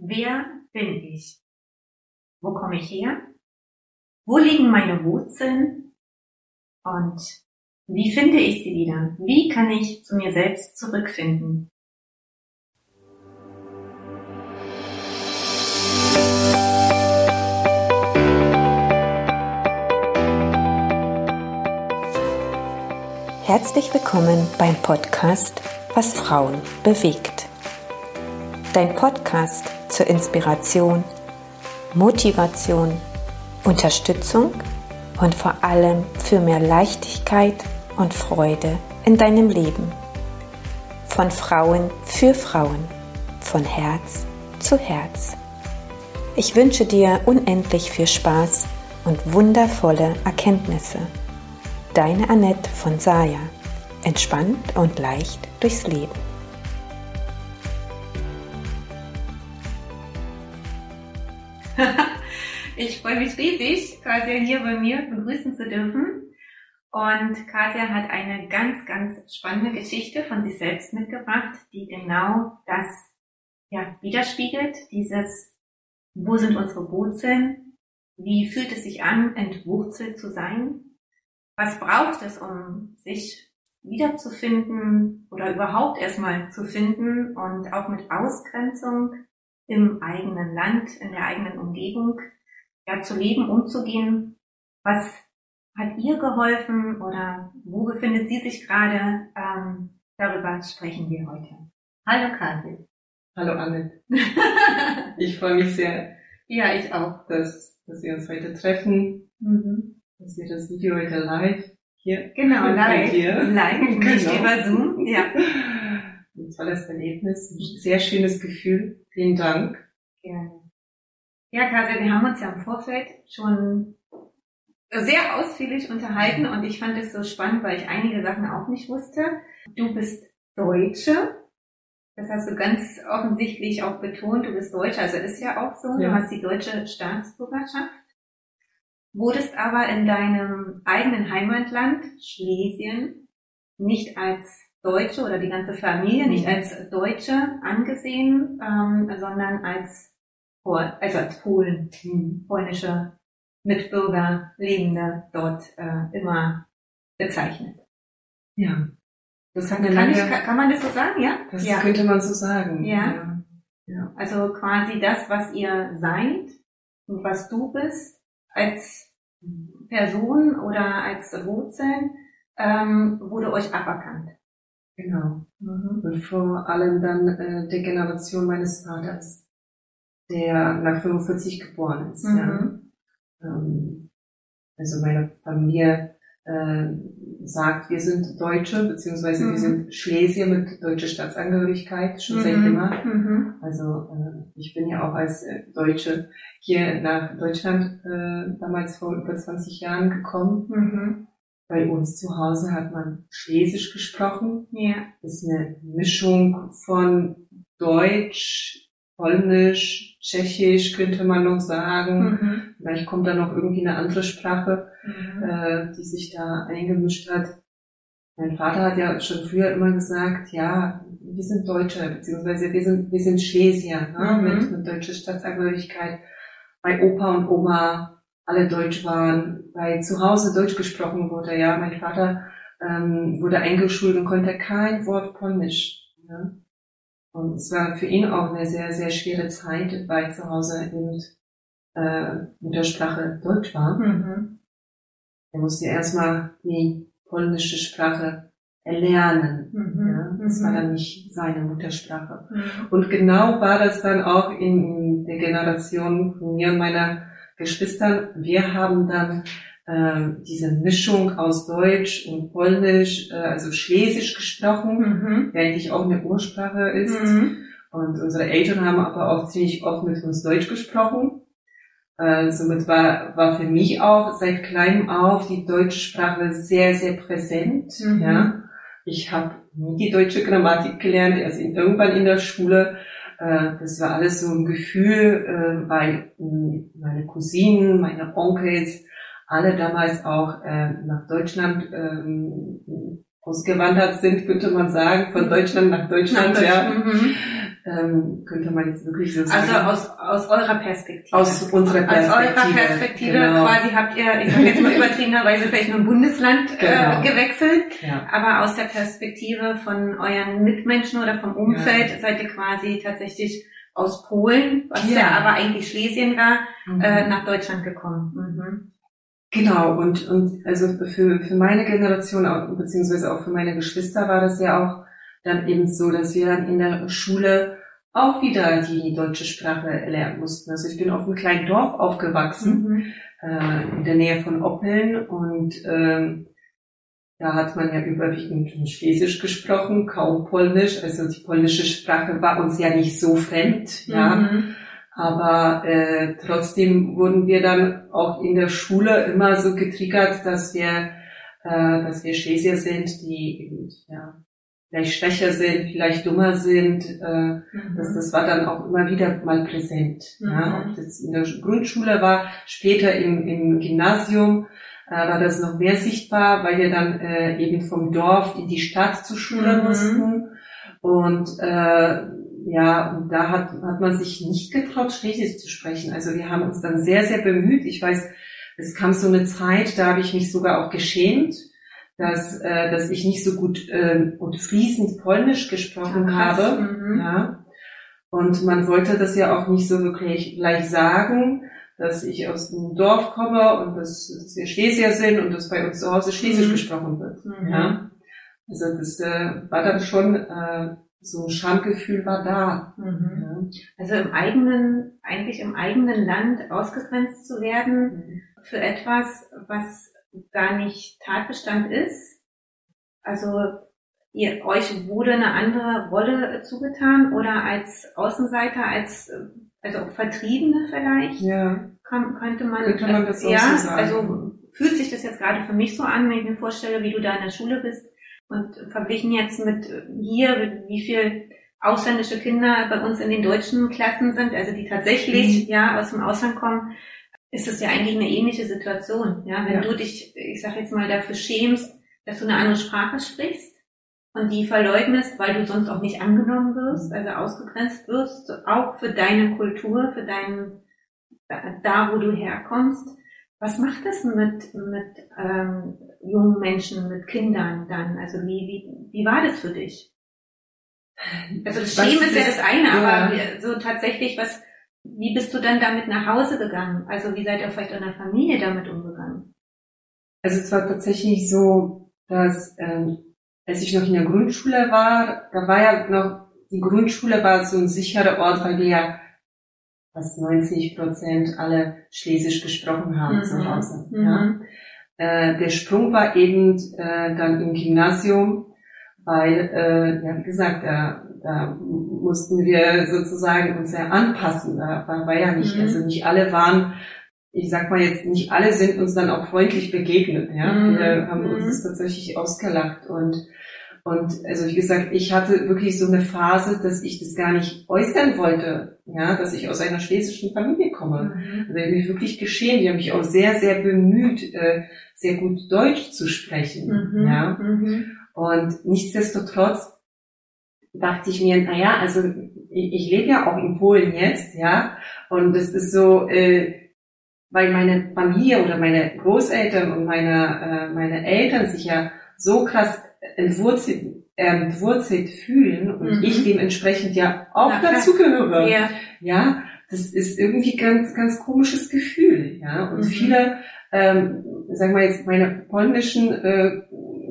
wer bin ich? Wo komme ich her? Wo liegen meine Wurzeln? Und wie finde ich sie wieder? Wie kann ich zu mir selbst zurückfinden? Herzlich willkommen beim Podcast Was Frauen bewegt. Dein Podcast zur Inspiration, Motivation, Unterstützung und vor allem für mehr Leichtigkeit und Freude in deinem Leben. Von Frauen für Frauen, von Herz zu Herz. Ich wünsche dir unendlich viel Spaß und wundervolle Erkenntnisse. Deine Annette von Saya. Entspannt und leicht durchs Leben. Ich freue mich riesig, Kasia hier bei mir begrüßen zu dürfen. Und Kasia hat eine ganz, ganz spannende Geschichte von sich selbst mitgebracht, die genau das ja, widerspiegelt. Dieses, wo sind unsere Wurzeln? Wie fühlt es sich an, entwurzelt zu sein? was braucht es, um sich wiederzufinden oder überhaupt erstmal zu finden und auch mit Ausgrenzung im eigenen Land, in der eigenen Umgebung, ja, zu leben, umzugehen. Was hat ihr geholfen oder wo befindet sie sich gerade? Ähm, darüber sprechen wir heute. Hallo Kasi. Hallo Anne. ich freue mich sehr. Ja, ich auch. Dass, dass wir uns heute treffen. Mhm dass wir das Video heute live hier. Genau, live. Hier. Live, nicht genau. über Zoom. Ja. Ein tolles Erlebnis, ein sehr schönes Gefühl. Vielen Dank. Gerne. Ja, Kase, wir haben uns ja im Vorfeld schon sehr ausführlich unterhalten und ich fand es so spannend, weil ich einige Sachen auch nicht wusste. Du bist Deutsche. Das hast du ganz offensichtlich auch betont. Du bist Deutsche, also ist ja auch so. Ja. Du hast die deutsche Staatsbürgerschaft wurdest aber in deinem eigenen Heimatland Schlesien nicht als Deutsche oder die ganze Familie nicht mhm. als Deutsche angesehen, ähm, sondern als also als Polen, mhm. polnische Mitbürger, Lebende dort äh, immer bezeichnet. Ja. Das hat kann, ich, kann man das so sagen, ja? Das ja. könnte man so sagen. Ja. ja. ja. Also quasi das, was ihr seid und was du bist, als Person oder als Wurzeln ähm, wurde euch aberkannt. Genau. Mhm. Und vor allem dann äh, der Generation meines Vaters, der nach 45 geboren ist. Mhm. Ja. Ähm, also meine Familie äh, sagt, wir sind Deutsche, beziehungsweise mhm. wir sind Schlesier mit deutscher Staatsangehörigkeit, schon mhm. seit immer. Mhm. Also äh, ich bin ja auch als äh, Deutsche hier nach Deutschland äh, damals vor über 20 Jahren gekommen. Mhm. Bei uns zu Hause hat man Schlesisch gesprochen. Ja. Das ist eine Mischung von Deutsch, Polnisch, Tschechisch könnte man noch sagen. Mhm. Vielleicht kommt da noch irgendwie eine andere Sprache, mhm. äh, die sich da eingemischt hat. Mein Vater hat ja schon früher immer gesagt, ja, wir sind Deutsche, beziehungsweise wir sind, wir sind Schlesier, ne, mhm. mit, mit deutscher Staatsangehörigkeit. Bei Opa und Oma alle Deutsch waren, weil zu Hause Deutsch gesprochen wurde, ja. Mein Vater ähm, wurde eingeschult und konnte kein Wort Polnisch. Ja. Und es war für ihn auch eine sehr, sehr schwere Zeit, weil zu Hause eben äh, Muttersprache Deutsch war. Mhm. Er musste erstmal die polnische Sprache erlernen. Mhm. Ja, das war mhm. dann nicht seine Muttersprache. Mhm. Und genau war das dann auch in der Generation von mir und meiner Geschwistern. Wir haben dann äh, diese Mischung aus Deutsch und Polnisch, äh, also Schlesisch gesprochen, mhm. der eigentlich auch eine Ursprache ist. Mhm. Und unsere Eltern haben aber auch ziemlich oft mit uns Deutsch gesprochen. Äh, somit war, war für mich auch seit kleinem auf die deutsche Sprache sehr, sehr präsent. Mhm. Ja. Ich habe nie die deutsche Grammatik gelernt, erst in, irgendwann in der Schule. Äh, das war alles so ein Gefühl, äh, weil mh, meine Cousinen, meine Onkels, alle damals auch äh, nach Deutschland ähm, ausgewandert sind, könnte man sagen, von Deutschland nach Deutschland, nach Deutschland. ja. Mhm. ähm, könnte man jetzt wirklich so sagen. Also aus, aus eurer Perspektive. Aus unserer Perspektive. Aus eurer Perspektive genau. quasi habt ihr, ich sage jetzt mal übertriebenerweise vielleicht nur ein Bundesland äh, genau. äh, gewechselt, ja. aber aus der Perspektive von euren Mitmenschen oder vom Umfeld ja. seid ihr quasi tatsächlich aus Polen, was ja, ja aber eigentlich Schlesien war, mhm. äh, nach Deutschland gekommen. Mhm. Genau, und, und also für, für meine Generation, beziehungsweise auch für meine Geschwister war das ja auch dann eben so, dass wir dann in der Schule auch wieder die deutsche Sprache lernen mussten. Also ich bin auf einem kleinen Dorf aufgewachsen, mhm. äh, in der Nähe von Oppeln und ähm, da hat man ja überwiegend Schlesisch gesprochen, kaum Polnisch. Also die polnische Sprache war uns ja nicht so fremd, ja. Aber äh, trotzdem wurden wir dann auch in der Schule immer so getriggert, dass wir, äh, dass wir Schlesier sind, die eben, ja, vielleicht schwächer sind, vielleicht dummer sind. Äh, mhm. das, das war dann auch immer wieder mal präsent. Mhm. Ja, ob das in der Grundschule war, später im, im Gymnasium äh, war das noch mehr sichtbar, weil wir dann äh, eben vom Dorf in die Stadt zur Schule mhm. mussten. Und äh, ja, und da hat, hat man sich nicht getraut, Schlesisch zu sprechen. Also wir haben uns dann sehr, sehr bemüht. Ich weiß, es kam so eine Zeit, da habe ich mich sogar auch geschämt, dass, äh, dass ich nicht so gut äh, und fließend Polnisch gesprochen ja, habe. Mhm. Ja. Und man wollte das ja auch nicht so wirklich gleich sagen, dass ich aus dem Dorf komme und dass, dass wir Schlesier sind und dass bei uns zu Hause Schlesisch mhm. gesprochen wird. Mhm. Ja. Also das äh, war dann schon äh, so ein Schamgefühl war da. Mhm. Ja. Also im eigenen, eigentlich im eigenen Land ausgegrenzt zu werden mhm. für etwas, was gar nicht Tatbestand ist. Also ihr, euch wurde eine andere Rolle zugetan oder als Außenseiter, als also Vertriebene vielleicht, ja. Kann, könnte man, könnte man das, das ja, so sagen. also fühlt sich das jetzt gerade für mich so an, wenn ich mir vorstelle, wie du da in der Schule bist und verglichen jetzt mit hier, wie viel ausländische Kinder bei uns in den deutschen Klassen sind, also die tatsächlich mhm. ja aus dem Ausland kommen, ist es ja eigentlich eine ähnliche Situation. Ja, wenn ja. du dich, ich sag jetzt mal, dafür schämst, dass du eine andere Sprache sprichst und die verleugnest, weil du sonst auch nicht angenommen wirst, also ausgegrenzt wirst, auch für deine Kultur, für deinen, da wo du herkommst. Was macht das mit, mit ähm, jungen Menschen, mit Kindern dann? Also wie, wie, wie war das für dich? Also das Schämen ist ja das eine, ja. aber so tatsächlich, was, wie bist du dann damit nach Hause gegangen? Also wie seid ihr vielleicht in der Familie damit umgegangen? Also es war tatsächlich so, dass ähm, als ich noch in der Grundschule war, da war ja noch, die Grundschule war so ein sicherer Ort, weil wir ja fast 90 Prozent alle Schlesisch gesprochen haben mhm. zu Hause. Mhm. Ja. Äh, der Sprung war eben äh, dann im Gymnasium, weil, äh, ja, wie gesagt, da, da mussten wir sozusagen uns ja anpassen. Da war, ja nicht, mhm. also nicht alle waren, ich sag mal jetzt, nicht alle sind uns dann auch freundlich begegnet. Ja, mhm. wir haben uns mhm. das tatsächlich ausgelacht und und also wie gesagt, ich hatte wirklich so eine Phase, dass ich das gar nicht äußern wollte, ja, dass ich aus einer schlesischen Familie komme. Mhm. Also ich habe mich wirklich geschehen. Ich habe mich auch sehr, sehr bemüht, äh, sehr gut Deutsch zu sprechen. Mhm. Ja. Mhm. Und nichtsdestotrotz dachte ich mir, na ja, also ich, ich lebe ja auch in Polen jetzt, ja, und es ist so, äh, weil meine Familie oder meine Großeltern und meine, äh, meine Eltern sich ja so krass entwurzelt, entwurzelt fühlen und mhm. ich dementsprechend ja auch Na, dazugehöre. Ja. ja, das ist irgendwie ganz, ganz komisches Gefühl. Ja, und mhm. viele, ähm, sagen wir jetzt, meine polnischen äh,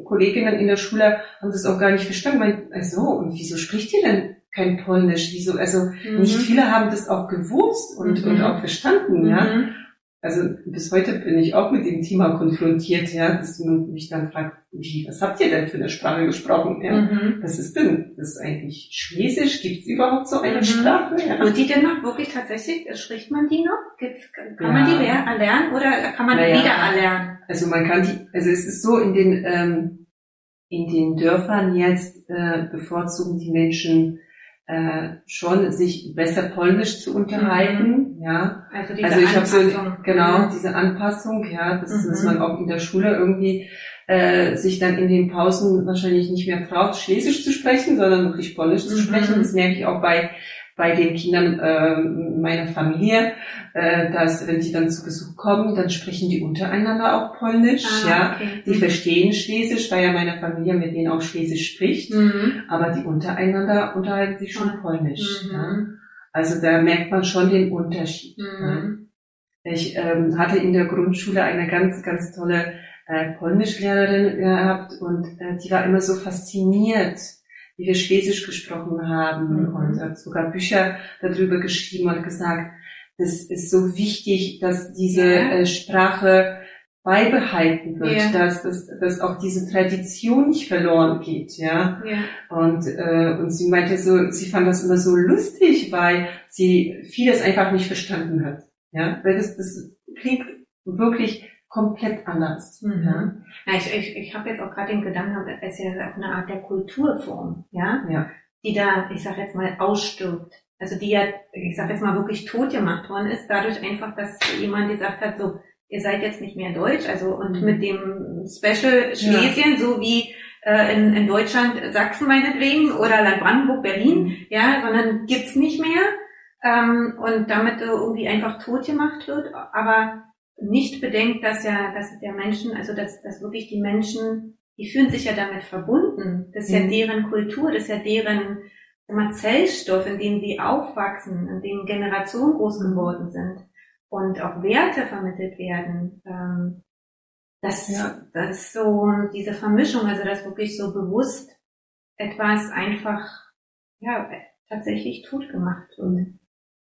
Kolleginnen in der Schule haben das auch gar nicht verstanden. Mein, also, und wieso spricht ihr denn kein Polnisch? Wieso? Also, mhm. nicht viele haben das auch gewusst und, und mhm. auch verstanden, ja. Mhm also bis heute bin ich auch mit dem Thema konfrontiert, ja, dass man mich dann fragt, wie, was habt ihr denn für eine Sprache gesprochen? Ja? Mhm. Was ist denn? Das ist eigentlich Schlesisch? Gibt es überhaupt so eine mhm. Sprache? Ja? Und die denn noch wirklich tatsächlich, spricht man die noch? Gibt's, kann ja. man die erlernen oder kann man die naja. wieder erlernen? Also man kann die, also es ist so in den ähm, in den Dörfern jetzt äh, bevorzugen die Menschen äh, schon sich besser polnisch zu unterhalten, mhm. ja. Also, diese also ich habe so genau mhm. diese Anpassung, ja, dass, mhm. dass man auch in der Schule irgendwie äh, sich dann in den Pausen wahrscheinlich nicht mehr traut, Schlesisch zu sprechen, sondern wirklich Polnisch zu sprechen. Mhm. Das merke ich auch bei bei den Kindern äh, meiner Familie, äh, dass wenn die dann zu Besuch kommen, dann sprechen die untereinander auch Polnisch, ah, ja. Okay. Die mhm. verstehen Schlesisch, weil ja meine Familie mit denen auch Schlesisch spricht, mhm. aber die untereinander unterhalten sich schon mhm. Polnisch. Mhm. Ja. Also da merkt man schon den Unterschied. Mhm. Ja. Ich ähm, hatte in der Grundschule eine ganz, ganz tolle äh, Polnischlehrerin gehabt und äh, die war immer so fasziniert wie wir Schlesisch gesprochen haben mhm. und hat sogar Bücher darüber geschrieben und gesagt, das ist so wichtig, dass diese ja. äh, Sprache beibehalten wird, ja. dass, dass, dass auch diese Tradition nicht verloren geht, ja. ja. Und, äh, und sie meinte so, sie fand das immer so lustig, weil sie vieles einfach nicht verstanden hat, ja. Weil das, das klingt wirklich komplett anders. Mhm. Ja? ja ich ich, ich habe jetzt auch gerade den Gedanken, es ist ja auch eine Art der Kulturform, ja, ja. die da, ich sag jetzt mal, ausstirbt. Also die ja, ich sag jetzt mal, wirklich tot gemacht worden ist, dadurch einfach, dass jemand gesagt hat, so, ihr seid jetzt nicht mehr deutsch, also und mhm. mit dem Special Schlesien, ja. so wie äh, in, in Deutschland Sachsen meinetwegen oder Land Brandenburg, Berlin, mhm. ja, sondern gibt's nicht mehr ähm, und damit irgendwie einfach tot gemacht wird. Aber nicht bedenkt, dass ja, dass der Menschen, also dass, dass wirklich die Menschen, die fühlen sich ja damit verbunden. Das ist mhm. ja deren Kultur, das ist ja deren mal, Zellstoff, in dem sie aufwachsen, in dem Generationen groß mhm. geworden sind und auch Werte vermittelt werden. Ähm, das, ja. das ist so diese Vermischung, also dass wirklich so bewusst etwas einfach ja tatsächlich tot gemacht und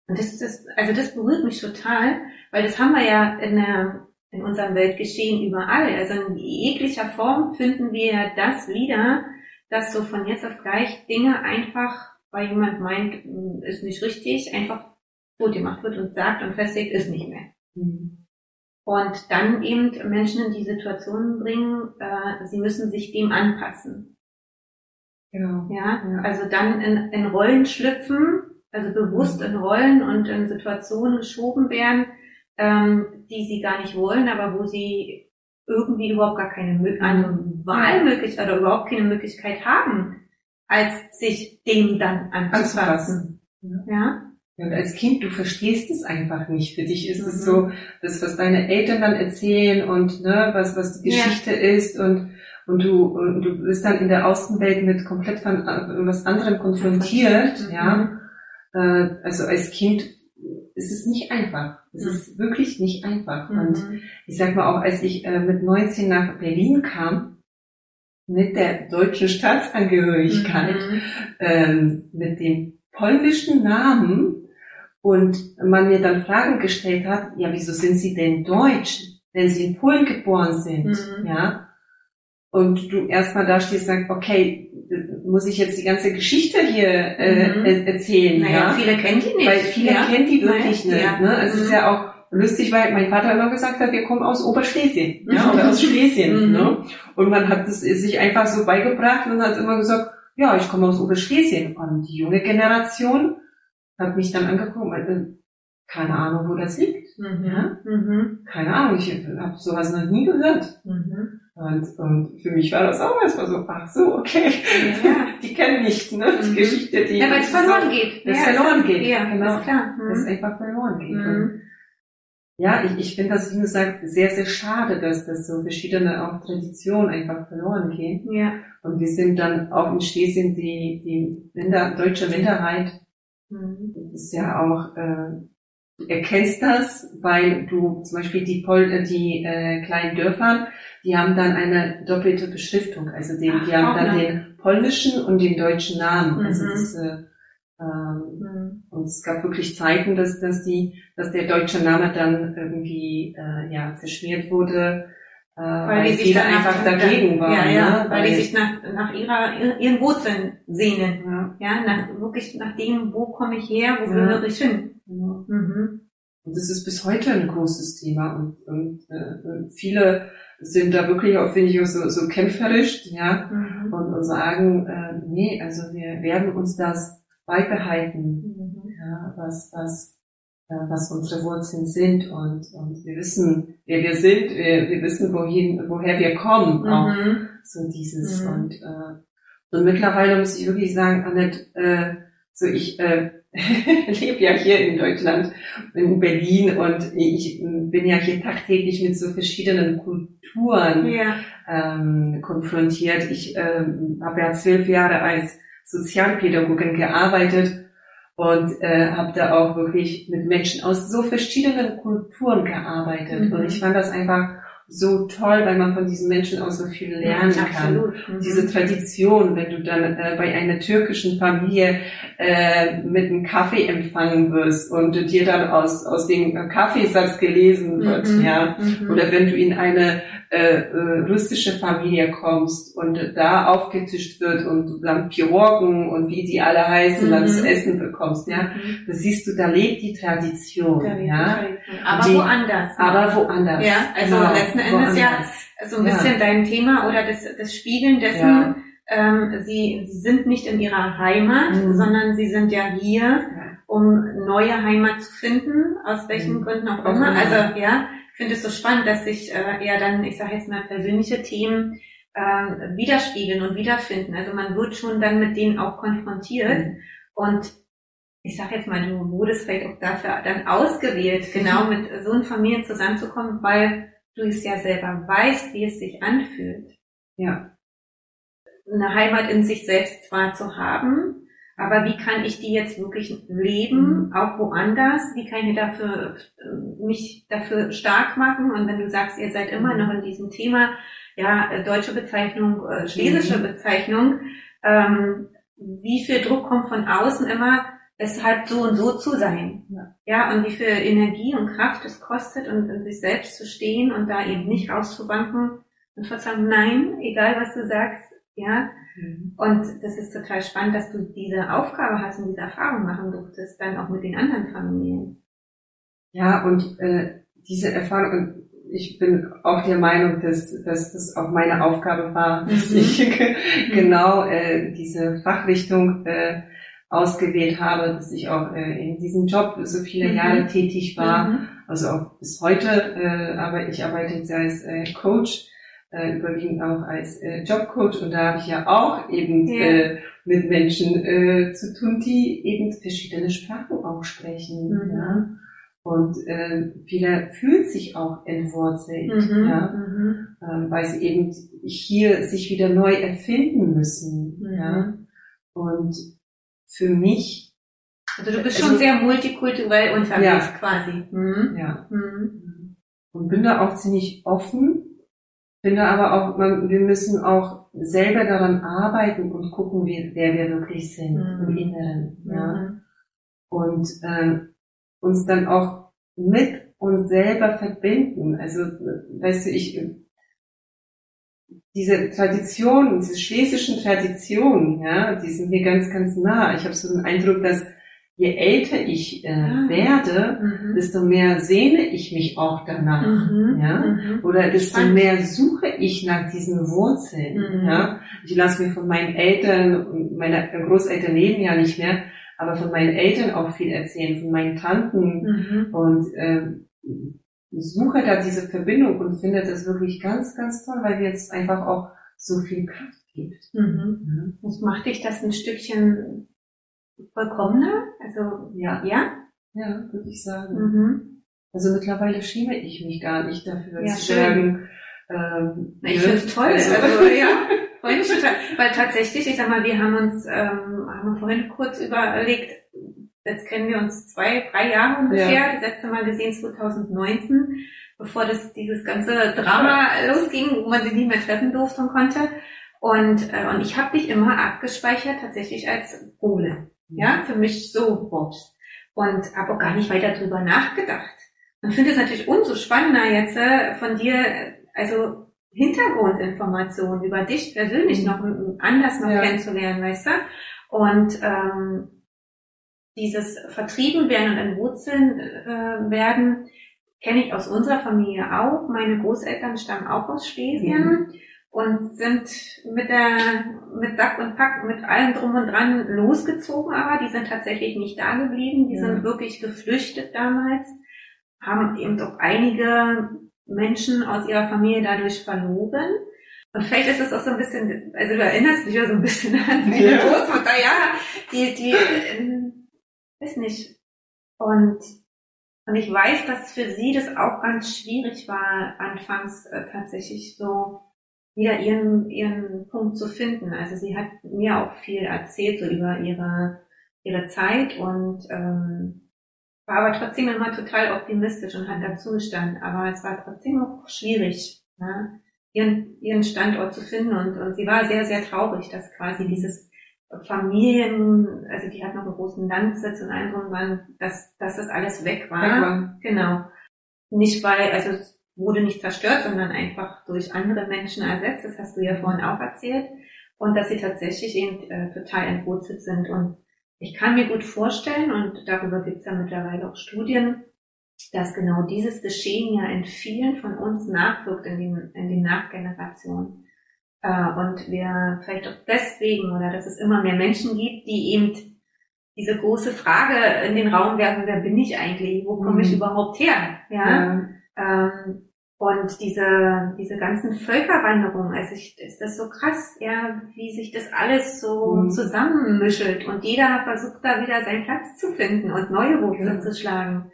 und das, das, also das berührt mich total, weil das haben wir ja in, der, in unserem Weltgeschehen überall. Also in jeglicher Form finden wir das wieder, dass so von jetzt auf gleich Dinge einfach, weil jemand meint, hm, ist nicht richtig, einfach tot gemacht wird und sagt und festlegt, ist nicht mehr. Mhm. Und dann eben Menschen in die Situation bringen, äh, sie müssen sich dem anpassen. Genau. Ja, ja. also dann in, in Rollen schlüpfen, also bewusst in Rollen und in Situationen geschoben werden, ähm, die sie gar nicht wollen, aber wo sie irgendwie überhaupt gar keine eine Wahlmöglichkeit oder überhaupt keine Möglichkeit haben, als sich dem dann anzupassen. Ja. ja. Und als Kind, du verstehst es einfach nicht. Für dich ist mhm. es so, das, was deine Eltern dann erzählen und ne, was, was die Geschichte ja. ist und und du, und du bist dann in der Außenwelt mit komplett von äh, was anderem konfrontiert, ja. Mhm. Äh, also als Kind ist es nicht einfach. Es ist wirklich nicht einfach. Mhm. Und ich sag mal auch, als ich äh, mit 19 nach Berlin kam, mit der deutschen Staatsangehörigkeit, mhm. ähm, mit dem polnischen Namen und man mir dann Fragen gestellt hat, ja, wieso sind Sie denn Deutsch, wenn Sie in Polen geboren sind? Mhm. Ja. Und du erstmal da stehst und sagst, okay, muss ich jetzt die ganze Geschichte hier äh, mhm. erzählen. Naja, ja? viele kennen die nicht. Weil viele ja? kennen die wirklich Nein. nicht. Ja. Ne? Also mhm. es ist mhm. ja auch lustig, weil mein Vater immer gesagt hat, wir kommen aus Oberschlesien ja, oder aus Schlesien. Mhm. Ne? Und man hat es sich einfach so beigebracht und hat immer gesagt, ja, ich komme aus Oberschlesien. Und die junge Generation hat mich dann angeguckt und meinte, keine Ahnung, wo das liegt. Mhm. Ja? Mhm. Keine Ahnung, ich habe sowas noch nie gehört. Mhm. Und, und für mich war das auch erstmal so, ach so, okay, ja. die kennen nicht, ne, die mhm. Geschichte, die... Ja, weil es verloren geht. Das ja, verloren geht, ja, genau. Ist klar. Mhm. Das einfach verloren geht. Mhm. ja, ich, ich finde das, wie gesagt, sehr, sehr schade, dass, dass so verschiedene auch Traditionen einfach verloren gehen. Ja. Und wir sind dann auch in Schlesien die, die Minder, deutsche Minderheit. Mhm. Das ist ja auch... Äh, Du erkennst das, weil du zum Beispiel die, Pol äh, die äh, kleinen Dörfer, die haben dann eine doppelte Beschriftung. Also die, die haben dann ja. den polnischen und den deutschen Namen. Mhm. Also das, äh, ähm, mhm. Und es gab wirklich Zeiten, dass, dass, die, dass der deutsche Name dann irgendwie äh, ja, verschmiert wurde. Äh, weil, weil die sich dann einfach nach, dagegen waren. Ja, ja, ne? weil, weil die sich nach, nach ihrer, ihren Wurzeln sehnen. Ja, ja nach, wirklich nach dem, wo komme ich her, wo ja. gehöre ich hin. Mhm. Und das ist bis heute ein großes Thema und, und äh, viele sind da wirklich auch, finde ich, auch so, so kämpferisch, ja, mhm. und, und sagen, äh, nee, also wir werden uns das beibehalten, mhm. ja, was, was äh, was unsere Wurzeln sind und, und wir wissen, wer wir sind, wir, wir wissen, wohin, woher wir kommen, auch Mhm. so dieses Mhm. und äh, und mittlerweile muss ich wirklich sagen, Annette, äh, so ich äh, lebe ja hier in Deutschland, in Berlin und ich bin ja hier tagtäglich mit so verschiedenen Kulturen Ja. ähm, konfrontiert. Ich ähm, habe ja zwölf Jahre als Sozialpädagogin gearbeitet und äh, habe da auch wirklich mit Menschen aus so verschiedenen Kulturen gearbeitet. Mhm. Und ich fand das einfach so toll, weil man von diesen Menschen auch so viel lernen kann. Absolut. Mhm. Diese Tradition, wenn du dann äh, bei einer türkischen Familie äh, mit einem Kaffee empfangen wirst und dir dann aus, aus dem Kaffeesatz gelesen wird, Mhm. ja, Mhm. oder wenn du in eine äh, äh, russische Familie kommst und da aufgetischt wird und dann Piroggen und wie die alle heißen, dann Mhm. zu essen bekommst, ja, Mhm. da siehst du, da lebt die Tradition, ja, Tradition. Aber Die- woanders. ne? aber woanders. Ja, also Genau, letzten Endes ja woanders. so ein bisschen dein Thema oder das, das Spiegeln dessen, Ja. ähm, sie, sie sind nicht in ihrer Heimat, Mhm. sondern sie sind ja hier, Ja. um neue Heimat zu finden, aus welchen Mhm. Gründen auch immer. Also ja, finde es so spannend, dass sich äh, eher dann, ich sage jetzt mal, persönliche Themen ähm, widerspiegeln und wiederfinden. Also man wird schon dann mit denen auch konfrontiert Mhm. und ich sage jetzt mal, du wurdest vielleicht auch dafür dann ausgewählt, genau mit so einer Familie zusammenzukommen, weil du es ja selber weißt, wie es sich anfühlt. Ja. Eine Heimat in sich selbst zwar zu haben, aber wie kann ich die jetzt wirklich leben, Mhm. auch woanders? Wie kann ich dafür, äh, mich dafür stark machen? Und wenn du sagst, ihr seid immer Mhm. noch in diesem Thema, ja, äh, deutsche Bezeichnung, äh, schlesische Mhm. Bezeichnung, ähm, wie viel Druck kommt von außen immer, es halt so und so zu sein. Ja. Ja, und wie viel Energie und Kraft es kostet und in sich selbst zu stehen und da eben nicht rauszubanken und zu sagen, nein, egal was du sagst, ja. Mhm. Und das ist total spannend, dass du diese Aufgabe hast und diese Erfahrung machen durftest, dann auch mit den anderen Familien. Ja, und äh, diese Erfahrung, und ich bin auch der Meinung, dass, dass das auch meine Aufgabe war, dass Mhm. ich genau äh, diese Fachrichtung äh, ausgewählt habe, dass ich auch äh, in diesem Job so viele Mhm. Jahre tätig war, Mhm. also auch bis heute, äh, aber ich arbeite jetzt als äh, Coach, äh, überwiegend auch als äh, Jobcoach und da habe ich ja auch eben Ja. äh, mit Menschen äh, zu tun, die eben verschiedene Sprachen auch sprechen. Mhm. Ja? Und äh, viele fühlen sich auch entwurzelt, Mhm. ja? Mhm. ähm, weil sie eben hier sich wieder neu erfinden müssen. Mhm. Ja? Und für mich, Also du bist Also- schon sehr multikulturell unterwegs Ja. quasi. Mhm. ja, Mhm. und bin da auch ziemlich offen, finde aber auch, man, wir müssen auch selber daran arbeiten und gucken, wie, wer wir wirklich sind Mhm. im Inneren. Ja? Mhm. Und ähm, uns dann auch mit uns selber verbinden. Also, weißt du, ich, diese Tradition, diese schlesischen Traditionen, ja, die sind mir ganz, ganz nah. Ich habe so den Eindruck, dass je älter ich äh, Ah. werde, Mhm. desto mehr sehne ich mich auch danach. Mhm. Ja? Mhm. Oder desto Spannend. mehr suche ich nach diesen Wurzeln. Mhm. Ja? Ich lasse mir von meinen Eltern meine Großeltern leben ja nicht mehr, aber von meinen Eltern auch viel erzählen, von meinen Tanten Mhm. und ähm, suche da diese Verbindung und finde das wirklich ganz, ganz toll, weil mir jetzt einfach auch so viel Kraft gibt. Mhm. Das macht dich das ein Stückchen vollkommener? Also, Ja, ja? ja, würde ich sagen. Mhm. Also mittlerweile schäme ich mich gar nicht dafür Ja, zu schön. sagen. Ähm, Ich ne, finde es toll. also- Also, ja, freue. Weil tatsächlich, ich sag mal, wir haben uns, ähm, haben wir vorhin kurz überlegt, jetzt kennen wir uns zwei, drei Jahre ungefähr, das letzte Mal gesehen 2019, bevor das dieses ganze Drama losging, wo man sich nicht mehr treffen durfte und konnte. Und, äh, und ich habe dich immer abgespeichert tatsächlich als Ole. Ja, für mich so Bobs. Und habe auch gar nicht weiter drüber nachgedacht. Und finde es natürlich umso spannender jetzt äh, von dir, äh, also Hintergrundinformationen über dich persönlich Mhm. noch anders noch Ja. kennenzulernen, weißt du? Und ähm, dieses vertrieben werden und in Wurzeln äh, werden, kenne ich aus unserer Familie auch. Meine Großeltern stammen auch aus Schlesien. Und sind mit der, mit Sack und Pack, mit allem drum und dran losgezogen, aber die sind tatsächlich nicht da geblieben, die ja. sind wirklich geflüchtet damals, haben eben doch einige Menschen aus ihrer Familie dadurch verloren. Und vielleicht ist es auch so ein bisschen, also du erinnerst dich ja so ein bisschen an meine ja. Großmutter, ja, die, die, äh, weiß nicht. Und, und ich weiß, dass für sie das auch ganz schwierig war, anfangs äh, tatsächlich so wieder ihren, ihren Punkt zu finden. Also sie hat mir auch viel erzählt so über ihre, ihre Zeit und ähm, war aber trotzdem immer total optimistisch und hat dazu gestanden. Aber es war trotzdem auch schwierig, ne? ihren, ihren Standort zu finden und, und sie war sehr, sehr traurig, dass quasi dieses Familien, also die hat noch einen großen Landsitz und allem drum dass, dass das alles weg war. War. Genau. Nicht weil, also es wurde nicht zerstört, sondern einfach durch andere Menschen ersetzt. Das hast du ja vorhin auch erzählt. Und dass sie tatsächlich eben äh, total entwurzelt sind. Und ich kann mir gut vorstellen, und darüber gibt es ja mittlerweile auch Studien, dass genau dieses Geschehen ja in vielen von uns nachwirkt in den, in den Nachgenerationen. Äh, und wir vielleicht auch deswegen, oder dass es immer mehr Menschen gibt, die eben diese große Frage in den Raum werfen, wer bin ich eigentlich? Wo komme ich mhm. überhaupt her? Ja. ja. Ähm, und diese, diese ganzen Völkerwanderungen, also ich, ist das so krass, ja, wie sich das alles so mhm. zusammenmischelt und jeder versucht da wieder seinen Platz zu finden und neue Wurzeln ja. zu schlagen.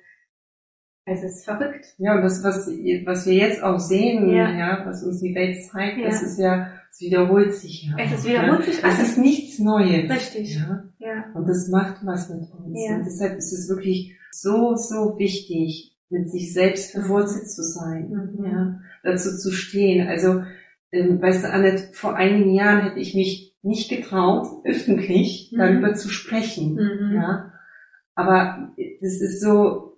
Also es ist verrückt. Ja, und das, was, was wir jetzt auch sehen, ja, ja was uns die Welt zeigt, ja. das ist ja, es wiederholt sich ja. Es wiederholt sich alles. Es ist nichts Neues. Richtig. Ja? ja. Und das macht was mit uns. Ja. Und deshalb ist es wirklich so, so wichtig, mit sich selbst verwurzelt zu sein, mhm. ja, dazu zu stehen. Also, ähm, weißt du, Annette, vor einigen Jahren hätte ich mich nicht getraut, öffentlich mhm. darüber zu sprechen, mhm. ja. Aber das ist so,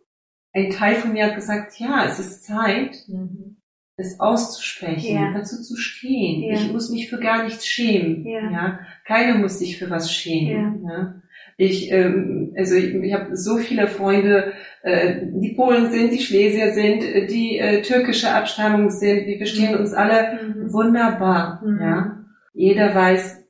ein Teil von mir hat gesagt, ja, es ist Zeit, mhm. es auszusprechen, ja. dazu zu stehen. Ja. Ich muss mich für gar nichts schämen, ja. ja. Keiner muss sich für was schämen, ja. Ich, ähm, also ich, ich habe so viele Freunde, die Polen sind, die Schlesier sind, die äh, türkische Abstammung sind. Wir verstehen uns alle mhm. wunderbar. Mhm. Ja, jeder weiß,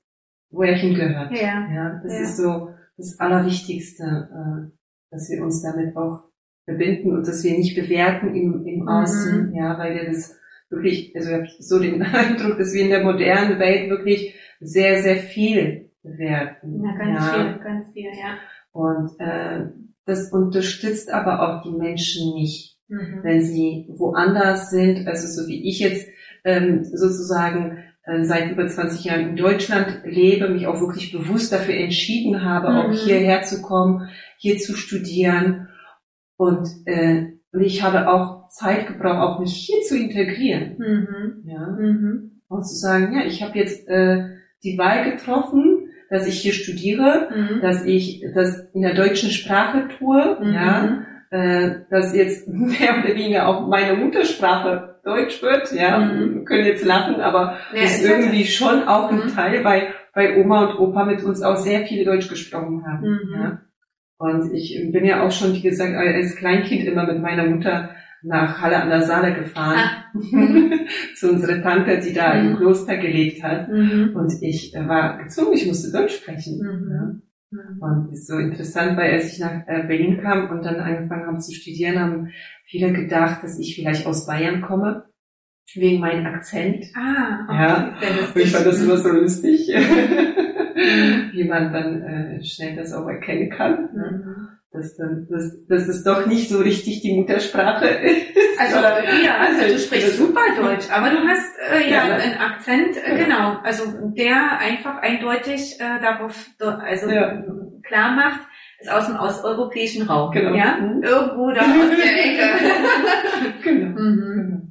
wo er hingehört. Ja, ja das ja. ist so das Allerwichtigste, äh, dass wir uns damit auch verbinden und dass wir nicht bewerten im, im mhm. Außen, mhm. ja, weil wir das wirklich, also ich habe so den Eindruck, dass wir in der modernen Welt wirklich sehr, sehr viel bewerten. Ja, ganz ja. viel, ganz viel, ja. Und äh, das unterstützt aber auch die Menschen nicht, mhm. wenn sie woanders sind, also so wie ich jetzt ähm, sozusagen äh, seit über 20 Jahren in Deutschland lebe, mich auch wirklich bewusst dafür entschieden habe, mhm. auch hierher zu kommen, hier zu studieren. Und, äh, und ich habe auch Zeit gebraucht, auch mich hier zu integrieren. Mhm. Ja? Mhm. Und zu sagen, ja, ich habe jetzt äh, die Wahl getroffen, dass ich hier studiere, mhm. dass ich das in der deutschen Sprache tue, mhm. ja, äh, dass jetzt mehr oder weniger auch meine Muttersprache Deutsch wird, ja, mhm. wir können jetzt lachen, aber ja, ist irgendwie schon auch ein mhm. Teil, weil, weil Oma und Opa mit uns auch sehr viele Deutsch gesprochen haben, mhm. ja. Und ich bin ja auch schon, wie gesagt, als Kleinkind immer mit meiner Mutter nach Halle an der Saale gefahren ah. zu unserer Tante, die da mhm. im Kloster gelebt hat. Mhm. Und ich war gezwungen, ich musste Deutsch sprechen. Mhm. Ja. Mhm. Und ist so interessant, weil als ich nach äh, Berlin kam und dann angefangen habe zu studieren, haben viele gedacht, dass ich vielleicht aus Bayern komme. Wegen meinem Akzent. Ah, okay. ja. Und ich fand das immer so lustig, mhm. wie man dann äh, schnell das auch erkennen kann. Dass, dann, dass, dass es doch nicht so richtig die Muttersprache ist. Also ja, also du sprichst super Deutsch, aber du hast äh, ja, ja einen Akzent, äh, genau, also der einfach eindeutig äh, darauf also ja. klar macht, ist aus dem osteuropäischen Raum, genau. ja, mhm. irgendwo da aus der Ecke. genau. Mhm. genau.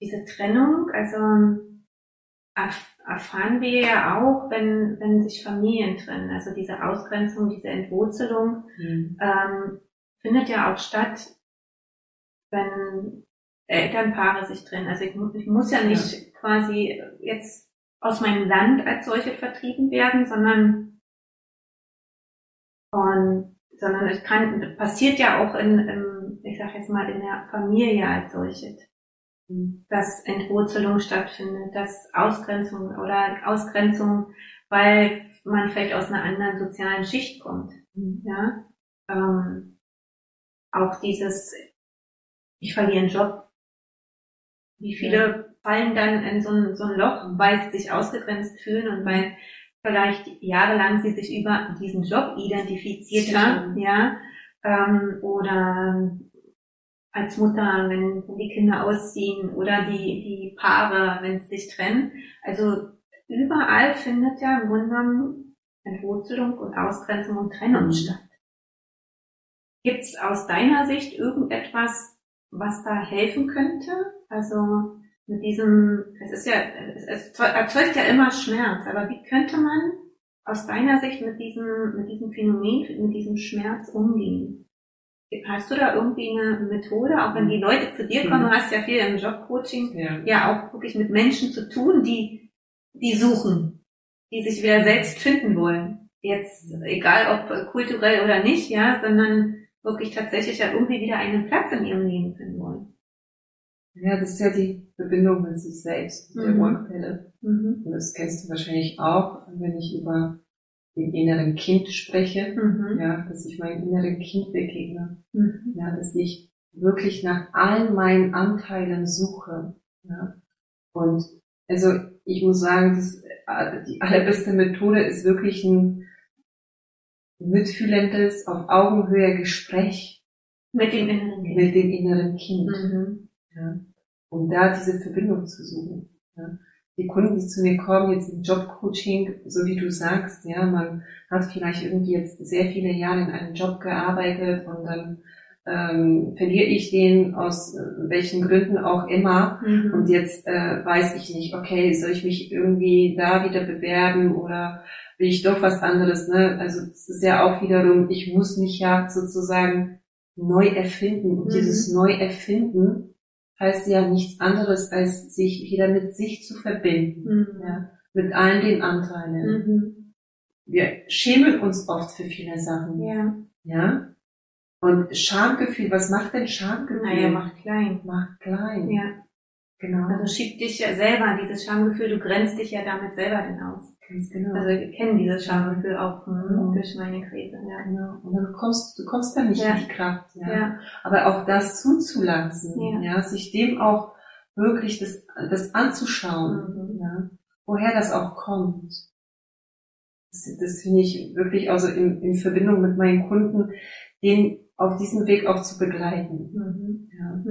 Diese Trennung, also erfahren wir ja auch, wenn, wenn sich Familien trennen. Also diese Ausgrenzung, diese Entwurzelung mhm. ähm, findet ja auch statt, wenn Elternpaare sich trennen. Also ich, ich muss ja nicht ja. quasi jetzt aus meinem Land als solche vertrieben werden, sondern und, sondern es kann passiert ja auch in, in ich sag jetzt mal in der Familie als solche. Dass Entwurzelung stattfindet, dass Ausgrenzung oder Ausgrenzung, weil man vielleicht aus einer anderen sozialen Schicht kommt. Ja? Ähm, auch dieses, ich verliere einen Job. Wie viele ja. fallen dann in so ein, so ein Loch, weil sie sich ausgegrenzt fühlen und weil vielleicht jahrelang sie sich über diesen Job identifiziert haben, ja, ähm, oder als Mutter, wenn die Kinder ausziehen oder die, die Paare, wenn sie sich trennen. Also überall findet ja im Grunde genommen Entwurzelung und Ausgrenzung und Trennung mhm. statt. Gibt es aus deiner Sicht irgendetwas, was da helfen könnte? Also mit diesem, es ist ja, es erzeugt ja immer Schmerz, aber wie könnte man aus deiner Sicht mit diesem, mit diesem Phänomen, mit diesem Schmerz umgehen? Hast du da irgendwie eine Methode, auch wenn die Leute zu dir kommen, du hast ja viel im Jobcoaching, ja. ja auch wirklich mit Menschen zu tun, die, die suchen, die sich wieder selbst finden wollen. Jetzt, egal ob kulturell oder nicht, ja, sondern wirklich tatsächlich ja irgendwie wieder einen Platz in ihrem Leben finden wollen. Ja, das ist ja die Verbindung mit sich selbst, mit mhm. der Urquelle. Mhm. Und das kennst du wahrscheinlich auch, wenn ich über dem inneren Kind spreche, mhm. ja, dass ich meinem inneren Kind begegne, mhm. ja, dass ich wirklich nach all meinen Anteilen suche, ja. Und also ich muss sagen, das, äh, die allerbeste Methode ist wirklich ein mitfühlendes, auf Augenhöhe Gespräch mit dem inneren Kind. Mit dem inneren kind mhm. ja. Um da diese Verbindung zu suchen. Ja die Kunden, die zu mir kommen, jetzt im Jobcoaching, so wie du sagst, ja, man hat vielleicht irgendwie jetzt sehr viele Jahre in einem Job gearbeitet und dann ähm, verliere ich den aus äh, welchen Gründen auch immer mhm. und jetzt äh, weiß ich nicht, okay, soll ich mich irgendwie da wieder bewerben oder will ich doch was anderes, ne? Also es ist ja auch wiederum, ich muss mich ja sozusagen neu erfinden und mhm. dieses Neuerfinden heißt ja nichts anderes, als sich wieder mit sich zu verbinden, mhm. ja, mit allen den Anteilen. Mhm. Wir schämen uns oft für viele Sachen. Ja. ja. Und Schamgefühl, was macht denn Schamgefühl? Naja, macht klein. Macht klein. Ja. Genau. Also schiebt dich ja selber, dieses Schamgefühl, du grenzt dich ja damit selber denn aus. Ganz genau. Also wir kennen dieses Schamgefühl auch mhm. durch meine Krise. Ja. Genau. Und dann kommst du kommst da nicht ja. in die Kraft. Ja. ja. Aber auch das zuzulassen, ja. ja, sich dem auch wirklich das, das anzuschauen, mhm. ja, woher das auch kommt. Das, das finde ich wirklich also in, in Verbindung mit meinen Kunden, den auf diesem Weg auch zu begleiten. Mhm. Ja.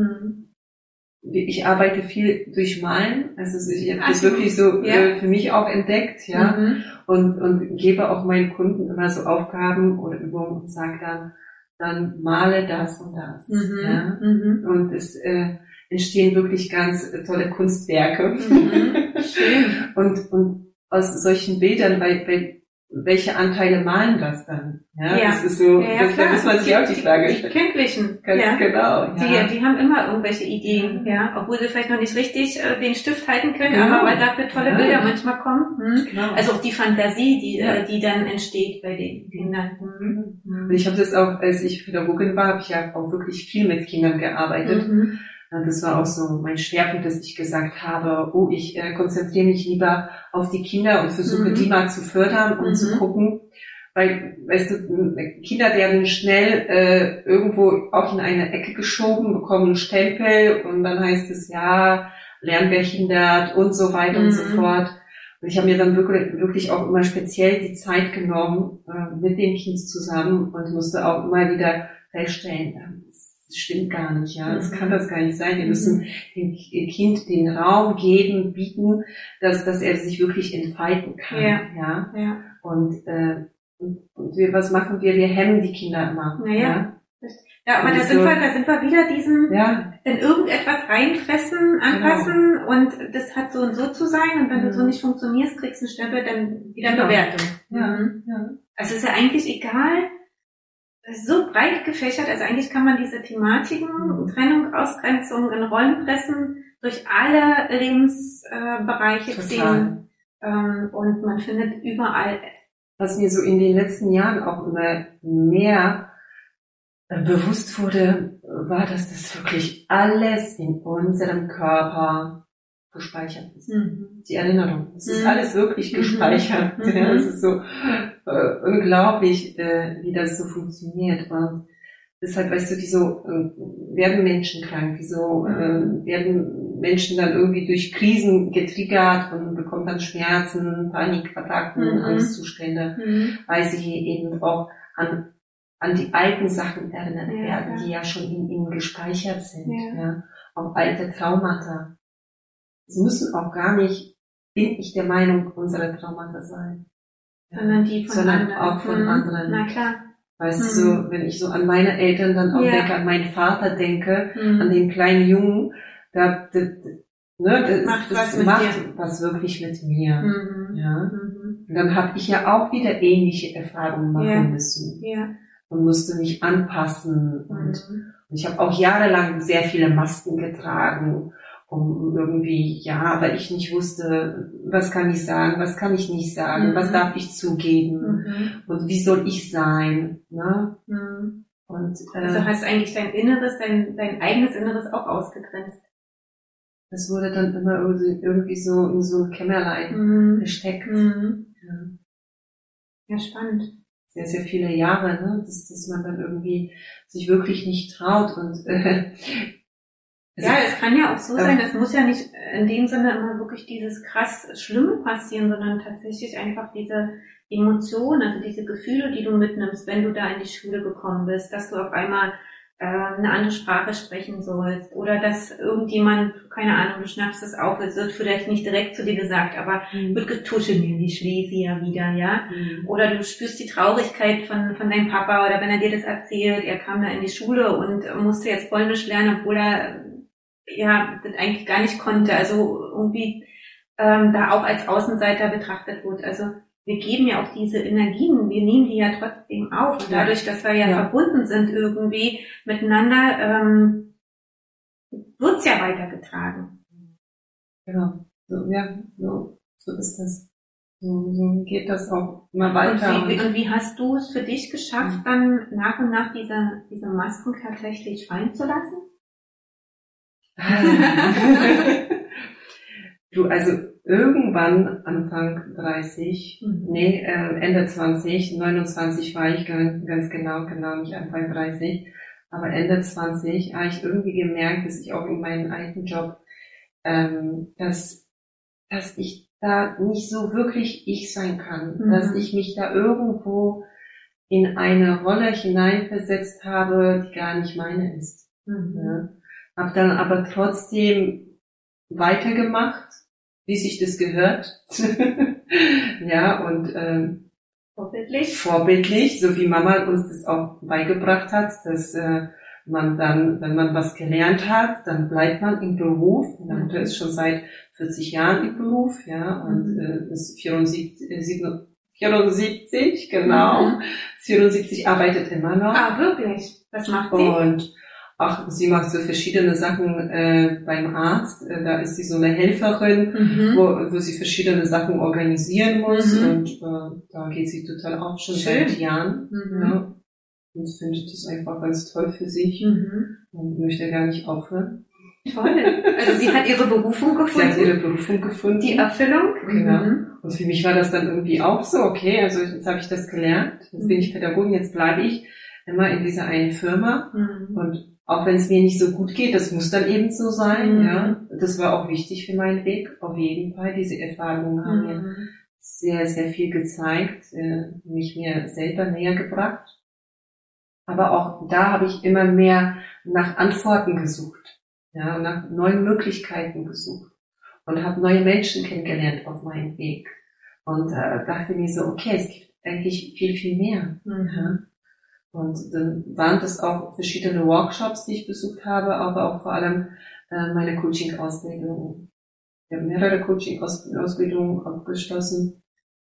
Ich arbeite viel durch Malen, also ich habe das wirklich so ja. äh, für mich auch entdeckt, ja, mhm. und, und gebe auch meinen Kunden immer so Aufgaben oder Übungen und sage dann, dann male das und das, mhm. ja, mhm. und es äh, entstehen wirklich ganz tolle Kunstwerke. Mhm. Schön. und, und aus solchen Bildern, weil, weil welche Anteile malen das dann? Ja, ja. das ist so, ja, ja, das, da muss man sich auch die Frage stellen. Die Kindlichen. Ganz ja. genau. Die, die haben immer irgendwelche Ideen, ja, obwohl sie vielleicht noch nicht richtig äh, den Stift halten können, genau. aber weil dafür tolle Bilder manchmal kommen. Hm? Genau. Also auch die Fantasie, die, äh, die dann entsteht bei den Kindern. Mhm. Mhm. Ich habe das auch, als ich Pädagogin war, habe ich ja auch wirklich viel mit Kindern gearbeitet. Mhm. Das war auch so mein Schwerpunkt, dass ich gesagt habe, oh, ich äh, konzentriere mich lieber auf die Kinder und versuche mhm. die mal zu fördern und mhm. zu gucken, weil, weißt du, Kinder werden schnell äh, irgendwo auch in eine Ecke geschoben, bekommen einen Stempel und dann heißt es ja, lernbehindert und so weiter mhm. und so mhm. fort. Und ich habe mir dann wirklich, wirklich auch immer speziell die Zeit genommen äh, mit dem Kind zusammen und musste auch immer wieder feststellen, das stimmt gar nicht, ja. Das kann das gar nicht sein. Wir müssen dem Kind den Raum geben, bieten, dass, dass er sich wirklich entfalten kann, ja. ja? ja. Und, äh, und, wir, was machen wir? Wir hemmen die Kinder immer. Naja. Ja. Ja, aber da sind, so, wir, da sind wir wieder diesen, ja. in irgendetwas reinfressen, anpassen genau. und das hat so und so zu sein und wenn mhm. du so nicht funktionierst, kriegst du einen Stempel, dann wieder genau. Bewertung. Ja. Mhm. ja. Also ist ja eigentlich egal, so breit gefächert, also eigentlich kann man diese Thematiken, mhm. Trennung, Ausgrenzung in Rollen pressen, durch alle Lebensbereiche äh, ziehen. Ähm, und man findet überall. Was mir so in den letzten Jahren auch immer mehr äh, bewusst wurde, war, dass das wirklich alles in unserem Körper gespeichert ist. Mhm. Die Erinnerung. Es ist mhm. alles wirklich mhm. gespeichert. Mhm. Ja, es ist so äh, unglaublich, äh, wie das so funktioniert. Und deshalb, weißt du, wieso äh, werden Menschen krank? Wieso äh, werden Menschen dann irgendwie durch Krisen getriggert und bekommen dann Schmerzen, Panikattacken, mhm. Angstzustände, mhm. weil sie eben auch an an die alten Sachen erinnert ja, werden, ja. die ja schon in ihnen gespeichert sind, ja. ja. Auch alte Traumata. Es müssen auch gar nicht, bin ich der Meinung, unsere Traumata sein. Sondern die von sondern anderen. auch von mhm. anderen. Na klar. Weißt mhm. du, so, wenn ich so an meine Eltern dann auch denke, an meinen Vater denke, mhm. an den kleinen Jungen, da, da, ne, das macht, das was, macht was wirklich mit mir. Mhm. Ja. Mhm. Und dann habe ich ja auch wieder ähnliche Erfahrungen machen müssen. Ja und musste mich anpassen. Und, mhm. und ich habe auch jahrelang sehr viele Masken getragen, um irgendwie, ja, weil ich nicht wusste, was kann ich sagen, was kann ich nicht sagen, mhm. was darf ich zugeben mhm. und wie soll ich sein. Ne? Mhm. Und, äh, also hast eigentlich dein Inneres, dein, dein eigenes Inneres auch ausgegrenzt. Das wurde dann immer irgendwie so in so ein Kämmerlein mhm. versteckt. Mhm. Ja. ja, spannend sehr, sehr viele Jahre, ne? dass, dass man dann irgendwie sich wirklich nicht traut und äh, ja, es kann ja auch so sein, es muss ja nicht in dem Sinne immer wirklich dieses krass Schlimme passieren, sondern tatsächlich einfach diese Emotionen, also diese Gefühle, die du mitnimmst, wenn du da in die Schule gekommen bist, dass du auf einmal äh, eine andere Sprache sprechen sollst oder dass irgendjemand, keine Ahnung, du schnappst es auf, es wird vielleicht nicht direkt zu dir gesagt, aber mhm. wird getuschelt in die Schlesier wieder, ja. Mhm. Oder du spürst die Traurigkeit von, von deinem Papa oder wenn er dir das erzählt, er kam da in die Schule und musste jetzt Polnisch lernen, obwohl er ja das eigentlich gar nicht konnte. Also irgendwie ähm, da auch als Außenseiter betrachtet wird. Also wir geben ja auch diese Energien, wir nehmen die ja trotzdem auf. Und dadurch, dass wir ja, ja. verbunden sind irgendwie miteinander, ähm, wird's ja weitergetragen. Genau. So, ja, so, so ist das. So, so geht das auch immer weiter. Und wie, und wie hast du es für dich geschafft, dann nach und nach diese, diese Masken tatsächlich fallen zu lassen? Du, also irgendwann Anfang 30, mhm. nee, äh, Ende 20, 29 war ich ganz, ganz genau, genau nicht Anfang 30, aber Ende 20 habe ich irgendwie gemerkt, dass ich auch in meinem alten Job, ähm, dass, dass ich da nicht so wirklich ich sein kann, mhm. dass ich mich da irgendwo in eine Rolle hineinversetzt habe, die gar nicht meine ist. Mhm. Ja. Hab dann aber trotzdem weitergemacht wie sich das gehört. ja, und ähm, vorbildlich. vorbildlich, so wie Mama uns das auch beigebracht hat, dass äh, man dann, wenn man was gelernt hat, dann bleibt man im Beruf. Meine Mutter ist schon seit 40 Jahren im Beruf, ja, und mhm. äh, ist 74, äh, 74 genau. Mhm. 74 arbeitet immer noch. Ah, wirklich? Was macht sie? Und ach, sie macht so verschiedene Sachen äh, beim Arzt. Äh, da ist sie so eine Helferin, mhm. wo, wo sie verschiedene Sachen organisieren muss. Mhm. Und äh, da geht sie total auf, schon Schön. seit Jahren. Mhm. Ja. Und findet das einfach ganz toll für sich mhm. und möchte gar nicht aufhören. Toll. Also sie hat ihre Berufung gefunden. Sie hat ihre Berufung gefunden. Die Erfüllung. Genau. Mhm. Und für mich war das dann irgendwie auch so, okay, also jetzt habe ich das gelernt, jetzt bin ich Pädagogin, jetzt bleibe ich immer in dieser einen Firma mhm. und auch wenn es mir nicht so gut geht, das muss dann eben so sein, mhm. ja. Das war auch wichtig für meinen Weg, auf jeden Fall. Diese Erfahrungen haben mhm. mir sehr, sehr viel gezeigt, äh, mich mir selber näher gebracht. Aber auch da habe ich immer mehr nach Antworten gesucht, ja, nach neuen Möglichkeiten gesucht und habe neue Menschen kennengelernt auf meinem Weg und äh, dachte mir so, okay, es gibt eigentlich viel, viel mehr. Mhm. Und dann waren das auch verschiedene Workshops, die ich besucht habe, aber auch vor allem äh, meine Coaching-Ausbildung. Ich habe mehrere Coaching-Ausbildungen abgeschlossen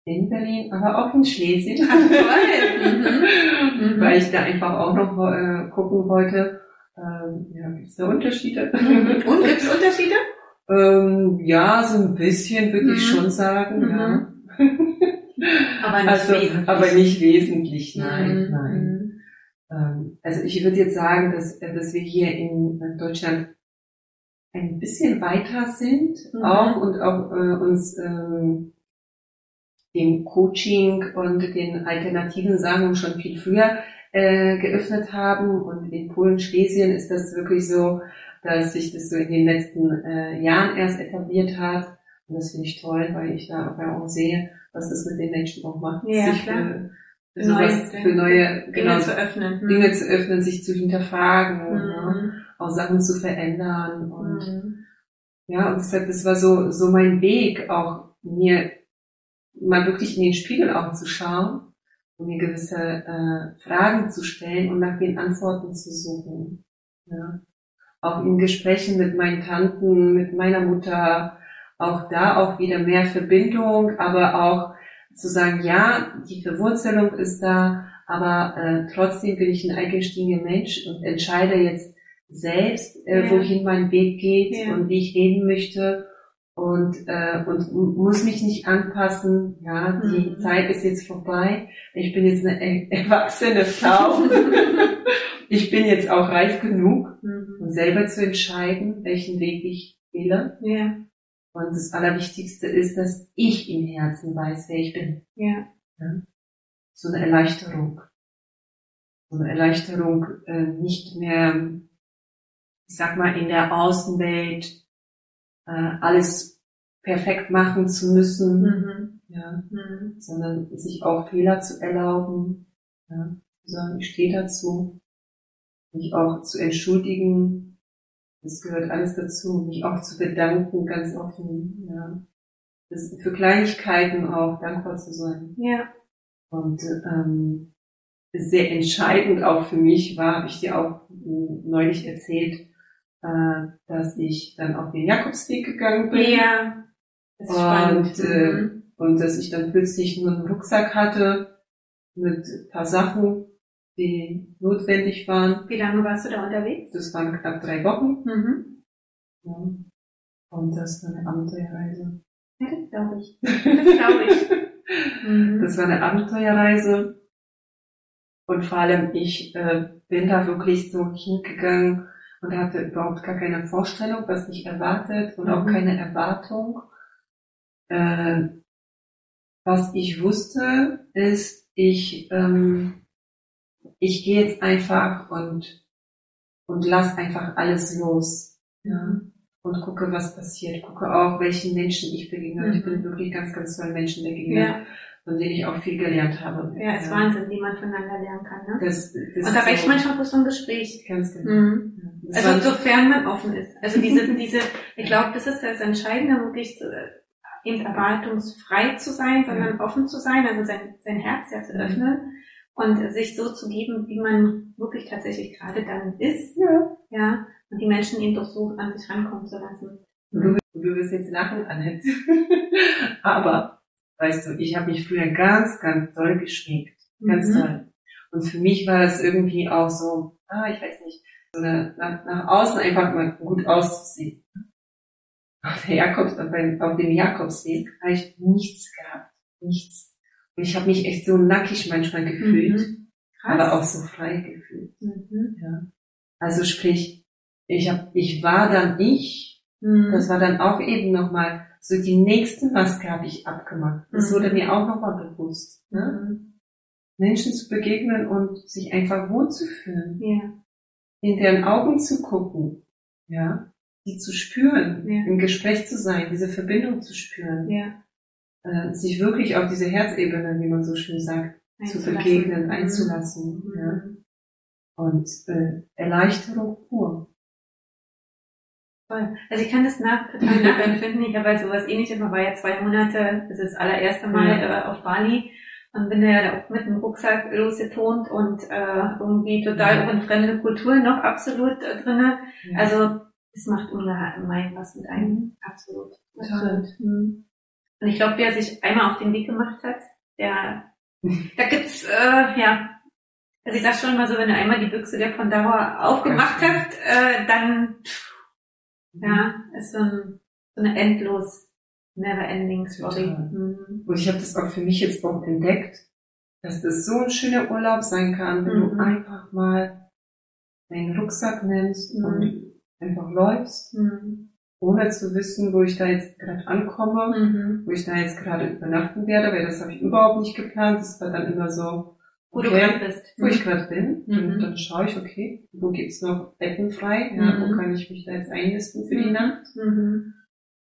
in Berlin, aber auch in Schlesien. Toll. mhm. Weil ich da einfach auch noch äh, gucken wollte, ähm, ja, gibt es da Unterschiede? Mhm. Und gibt es Unterschiede? ähm, ja, so ein bisschen würde ich mhm. schon sagen, mhm. ja. aber nicht also, wesentlich. Aber nicht wesentlich, nein, mhm. nein. Ähm, also ich würde jetzt sagen, dass, dass wir hier in Deutschland ein bisschen weiter sind mhm. auch und auch äh, uns ähm, dem Coaching und den alternativen Sachen schon viel früher äh, geöffnet haben. Und in Polen, Schlesien ist das wirklich so, dass sich das so in den letzten äh, Jahren erst etabliert hat. Und das finde ich toll, weil ich da auch sehe, was das mit den Menschen auch macht. Ja, sich klar. Für, für, sowas, für neue Dinge genau, zu öffnen. Hm. Dinge zu öffnen, sich zu hinterfragen, mhm. ja, auch Sachen zu verändern. Und mhm. ja, und deshalb, das war so, so mein Weg, auch mir mal wirklich in den Spiegel auch zu schauen und mir gewisse äh, Fragen zu stellen und nach den Antworten zu suchen. Ja. Auch in Gesprächen mit meinen Tanten, mit meiner Mutter, auch da auch wieder mehr Verbindung, aber auch zu sagen, ja, die Verwurzelung ist da, aber äh, trotzdem bin ich ein eigenständiger Mensch und entscheide jetzt selbst, äh, ja. wohin mein Weg geht ja. und wie ich leben möchte und, äh, und muss mich nicht anpassen. Ja, die mhm. Zeit ist jetzt vorbei. Ich bin jetzt eine erwachsene Frau. ich bin jetzt auch reif genug, mhm. um selber zu entscheiden, welchen Weg ich wähle. Ja. Und das Allerwichtigste ist, dass ich im Herzen weiß, wer ich bin. Ja. ja? So eine Erleichterung. So eine Erleichterung, äh, nicht mehr, ich sag mal, in der Außenwelt äh, alles perfekt machen zu müssen, mhm. ja, mhm. sondern sich auch Fehler zu erlauben, ja, sagen, ich stehe dazu, mich auch zu entschuldigen, das gehört alles dazu, mich auch zu bedanken, ganz offen, ja, das für Kleinigkeiten auch dankbar zu sein. Ja. Und ähm, sehr entscheidend auch für mich war, habe ich dir auch neulich erzählt, äh, dass ich dann auf den Jakobsweg gegangen bin. Ja. Das ist und, äh, mhm. und dass ich dann plötzlich nur einen Rucksack hatte mit ein paar Sachen, die notwendig waren. Wie lange warst du da unterwegs? Das waren knapp drei Wochen. Mhm. Ja. Und das war eine Abenteuerreise. Ja, das glaube ich. Das glaube ich. Mhm. Das war eine Abenteuerreise. Und vor allem, ich äh, bin da wirklich so hingegangen und hatte überhaupt gar keine Vorstellung, was mich erwartet und auch mhm. keine Erwartung. Äh, was ich wusste, ist, ich, ähm, ich gehe jetzt einfach und, und lass einfach alles los. Ja? Und gucke, was passiert. Gucke auch, welchen Menschen ich begegne. Mhm. Ich bin wirklich ganz, ganz tollen Menschen begegnet. Ja von denen ich auch viel gelernt habe. Ja, ist ja. Wahnsinn, wie man voneinander lernen kann. Ne? Das, das und da reicht so manchmal bloß so ein Gespräch. Ganz genau. Mhm. Also sofern man offen ist. Also diese, diese, ich glaube, das ist das Entscheidende, wirklich eben erwartungsfrei zu sein, sondern ja. offen zu sein, also sein, sein Herz ja zu mhm. öffnen und sich so zu geben, wie man wirklich tatsächlich gerade dann ist. Ja. ja und die Menschen eben doch so an sich rankommen zu lassen. Du, du wirst jetzt lachen, Annette. Aber Weißt du, ich habe mich früher ganz, ganz toll geschminkt. Ganz mhm. toll. Und für mich war das irgendwie auch so, ah, ich weiß nicht, so eine, nach, nach außen einfach mal gut auszusehen. Auf, der Jakobs, auf dem Jakobsweg habe ich nichts gehabt. Nichts. Und ich habe mich echt so nackig manchmal gefühlt, mhm. aber auch so frei gefühlt. Mhm. Ja. Also sprich, ich hab, ich war dann ich. Mhm. Das war dann auch eben nochmal so die nächste Maske habe ich abgemacht. Das mhm. wurde mir auch nochmal bewusst. Ne? Mhm. Menschen zu begegnen und sich einfach wohlzufühlen. Ja. In deren Augen zu gucken. Ja. Die zu spüren. Ja. Im Gespräch zu sein, diese Verbindung zu spüren. Ja. Äh, sich wirklich auf diese Herzebene, wie man so schön sagt, zu begegnen, mhm. einzulassen. Mhm. Ja. Und äh, Erleichterung pur. Voll. Also ich kann das nach, total nachempfinden. Ich habe halt sowas ähnliches. Man war ja zwei Monate, das ist das allererste Mal äh, auf Bali und bin ja auch mit dem Rucksack losgetont und äh, irgendwie total auch in fremde Kulturen noch absolut äh, drinne. Ja. Also es macht ungemein was mit einem. Absolut. absolut. Mhm. Und ich glaube, wer sich einmal auf den Weg gemacht hat, der da gibt's äh, ja also ich sag schon mal so, wenn du einmal die Büchse der Pandora aufgemacht hast, äh, dann ja, ist so, ein, so eine endlos never ending Story. Mhm. Und ich habe das auch für mich jetzt auch entdeckt, dass das so ein schöner Urlaub sein kann, wenn Mhm. du einfach mal deinen Rucksack nimmst Mhm. und einfach läufst, Mhm. Ohne zu wissen, wo ich da jetzt gerade ankomme, Mhm. wo ich da jetzt gerade übernachten werde, weil das habe ich überhaupt nicht geplant. Das war dann immer so, Wo du okay, gerade bist. wo ich gerade bin. Mhm. Und dann schaue ich, okay, wo gibt's noch Betten frei? Ja, Mhm. wo kann ich mich da jetzt einnisten für die Mhm. Nacht? Mhm.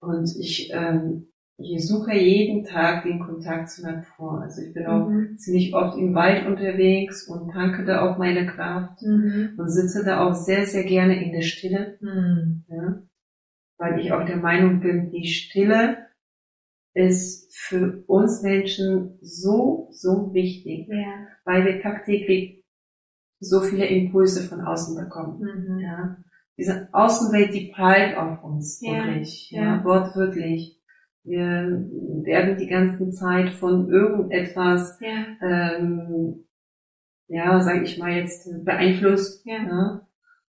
Und ich, ähm, ich suche jeden Tag den Kontakt zur Natur. Also ich bin auch Mhm. ziemlich oft im Wald unterwegs und tanke da auch meine Kraft Mhm. und sitze da auch sehr, sehr gerne in der Stille, Mhm. ja? Weil ich auch der Meinung bin, die Stille ist für uns Menschen so, so wichtig, Ja. weil wir tagtäglich so viele Impulse von außen bekommen. Mhm. Ja? Diese Außenwelt, die prallt auf uns, Ja, wirklich, ja, wortwörtlich. Wir werden die ganze Zeit von irgendetwas, Ja. ähm, ja, sage ich mal jetzt, beeinflusst. Ja. Ja?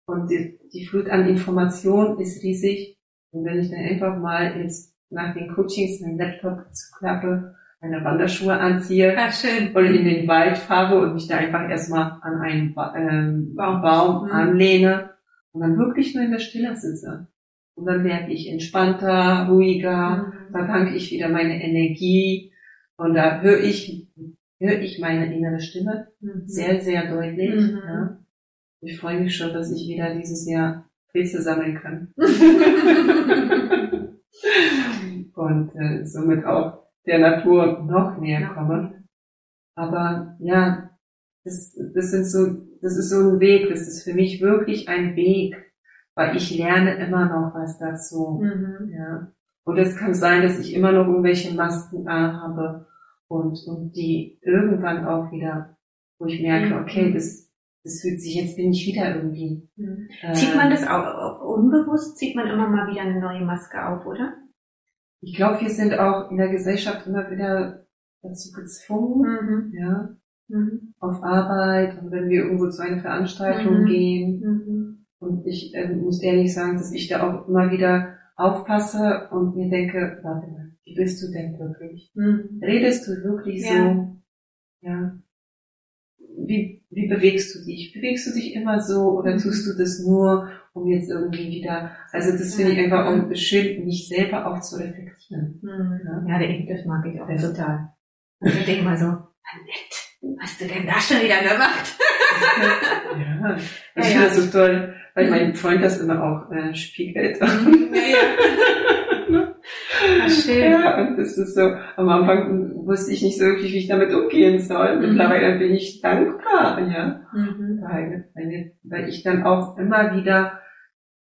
Und die, die Flut an Informationen ist riesig. Und wenn ich dann einfach mal jetzt nach den Coachings meinen Laptop zuklappe, meine Wanderschuhe anziehe, Ah, und in den Wald fahre und mich da einfach erstmal an einen ba ähm, Baum. Baum, Mhm. anlehne und dann wirklich nur in der Stille sitze. Und dann werde ich entspannter, ruhiger, Mhm. da tanke ich wieder meine Energie und da höre ich, höre ich meine innere Stimme Mhm. sehr, sehr deutlich. Mhm. Ja. Ich freue mich schon, dass ich wieder dieses Jahr Pilze sammeln kann. und äh, somit auch der Natur noch näher komme. Aber ja, das, das sind so, das ist so ein Weg, das ist für mich wirklich ein Weg, weil ich lerne immer noch was dazu. Mhm. Ja. Und es kann sein, dass ich immer noch irgendwelche Masken habe und, und die irgendwann auch wieder, wo ich merke, Mhm. okay, das, das fühlt sich, jetzt bin ich wieder irgendwie. Mhm. Äh, Zieht man das auch, unbewusst, zieht man immer mal wieder eine neue Maske auf, oder? Ich glaube, wir sind auch in der Gesellschaft immer wieder dazu gezwungen, Mhm. ja, Mhm. auf Arbeit und wenn wir irgendwo zu einer Veranstaltung Mhm. gehen. Mhm. Und ich ähm, muss ehrlich sagen, dass ich da auch immer wieder aufpasse und mir denke, warte mal, wie bist du denn wirklich? Mhm. Redest du wirklich Ja. so? Ja. Wie, wie bewegst du dich? Bewegst du dich immer so oder Mhm. tust du das nur, um jetzt irgendwie wieder, also das finde ich Ja. einfach auch schön, mich selber auch zu reflektieren. Mhm. Ja, das mag ich auch Das- total. Und ich denke mal so, Annette, hast du denn da schon wieder gemacht? Ja, Ja, ich ja. finde das so toll, weil mein Freund das immer auch äh, spiegelt. ja, ja. Ach, schön. Ja, und das ist so, am Anfang wusste ich nicht so wirklich, wie ich damit umgehen soll. Mhm. Mittlerweile bin ich dankbar, ja. Mhm. Weil, weil, weil ich dann auch immer wieder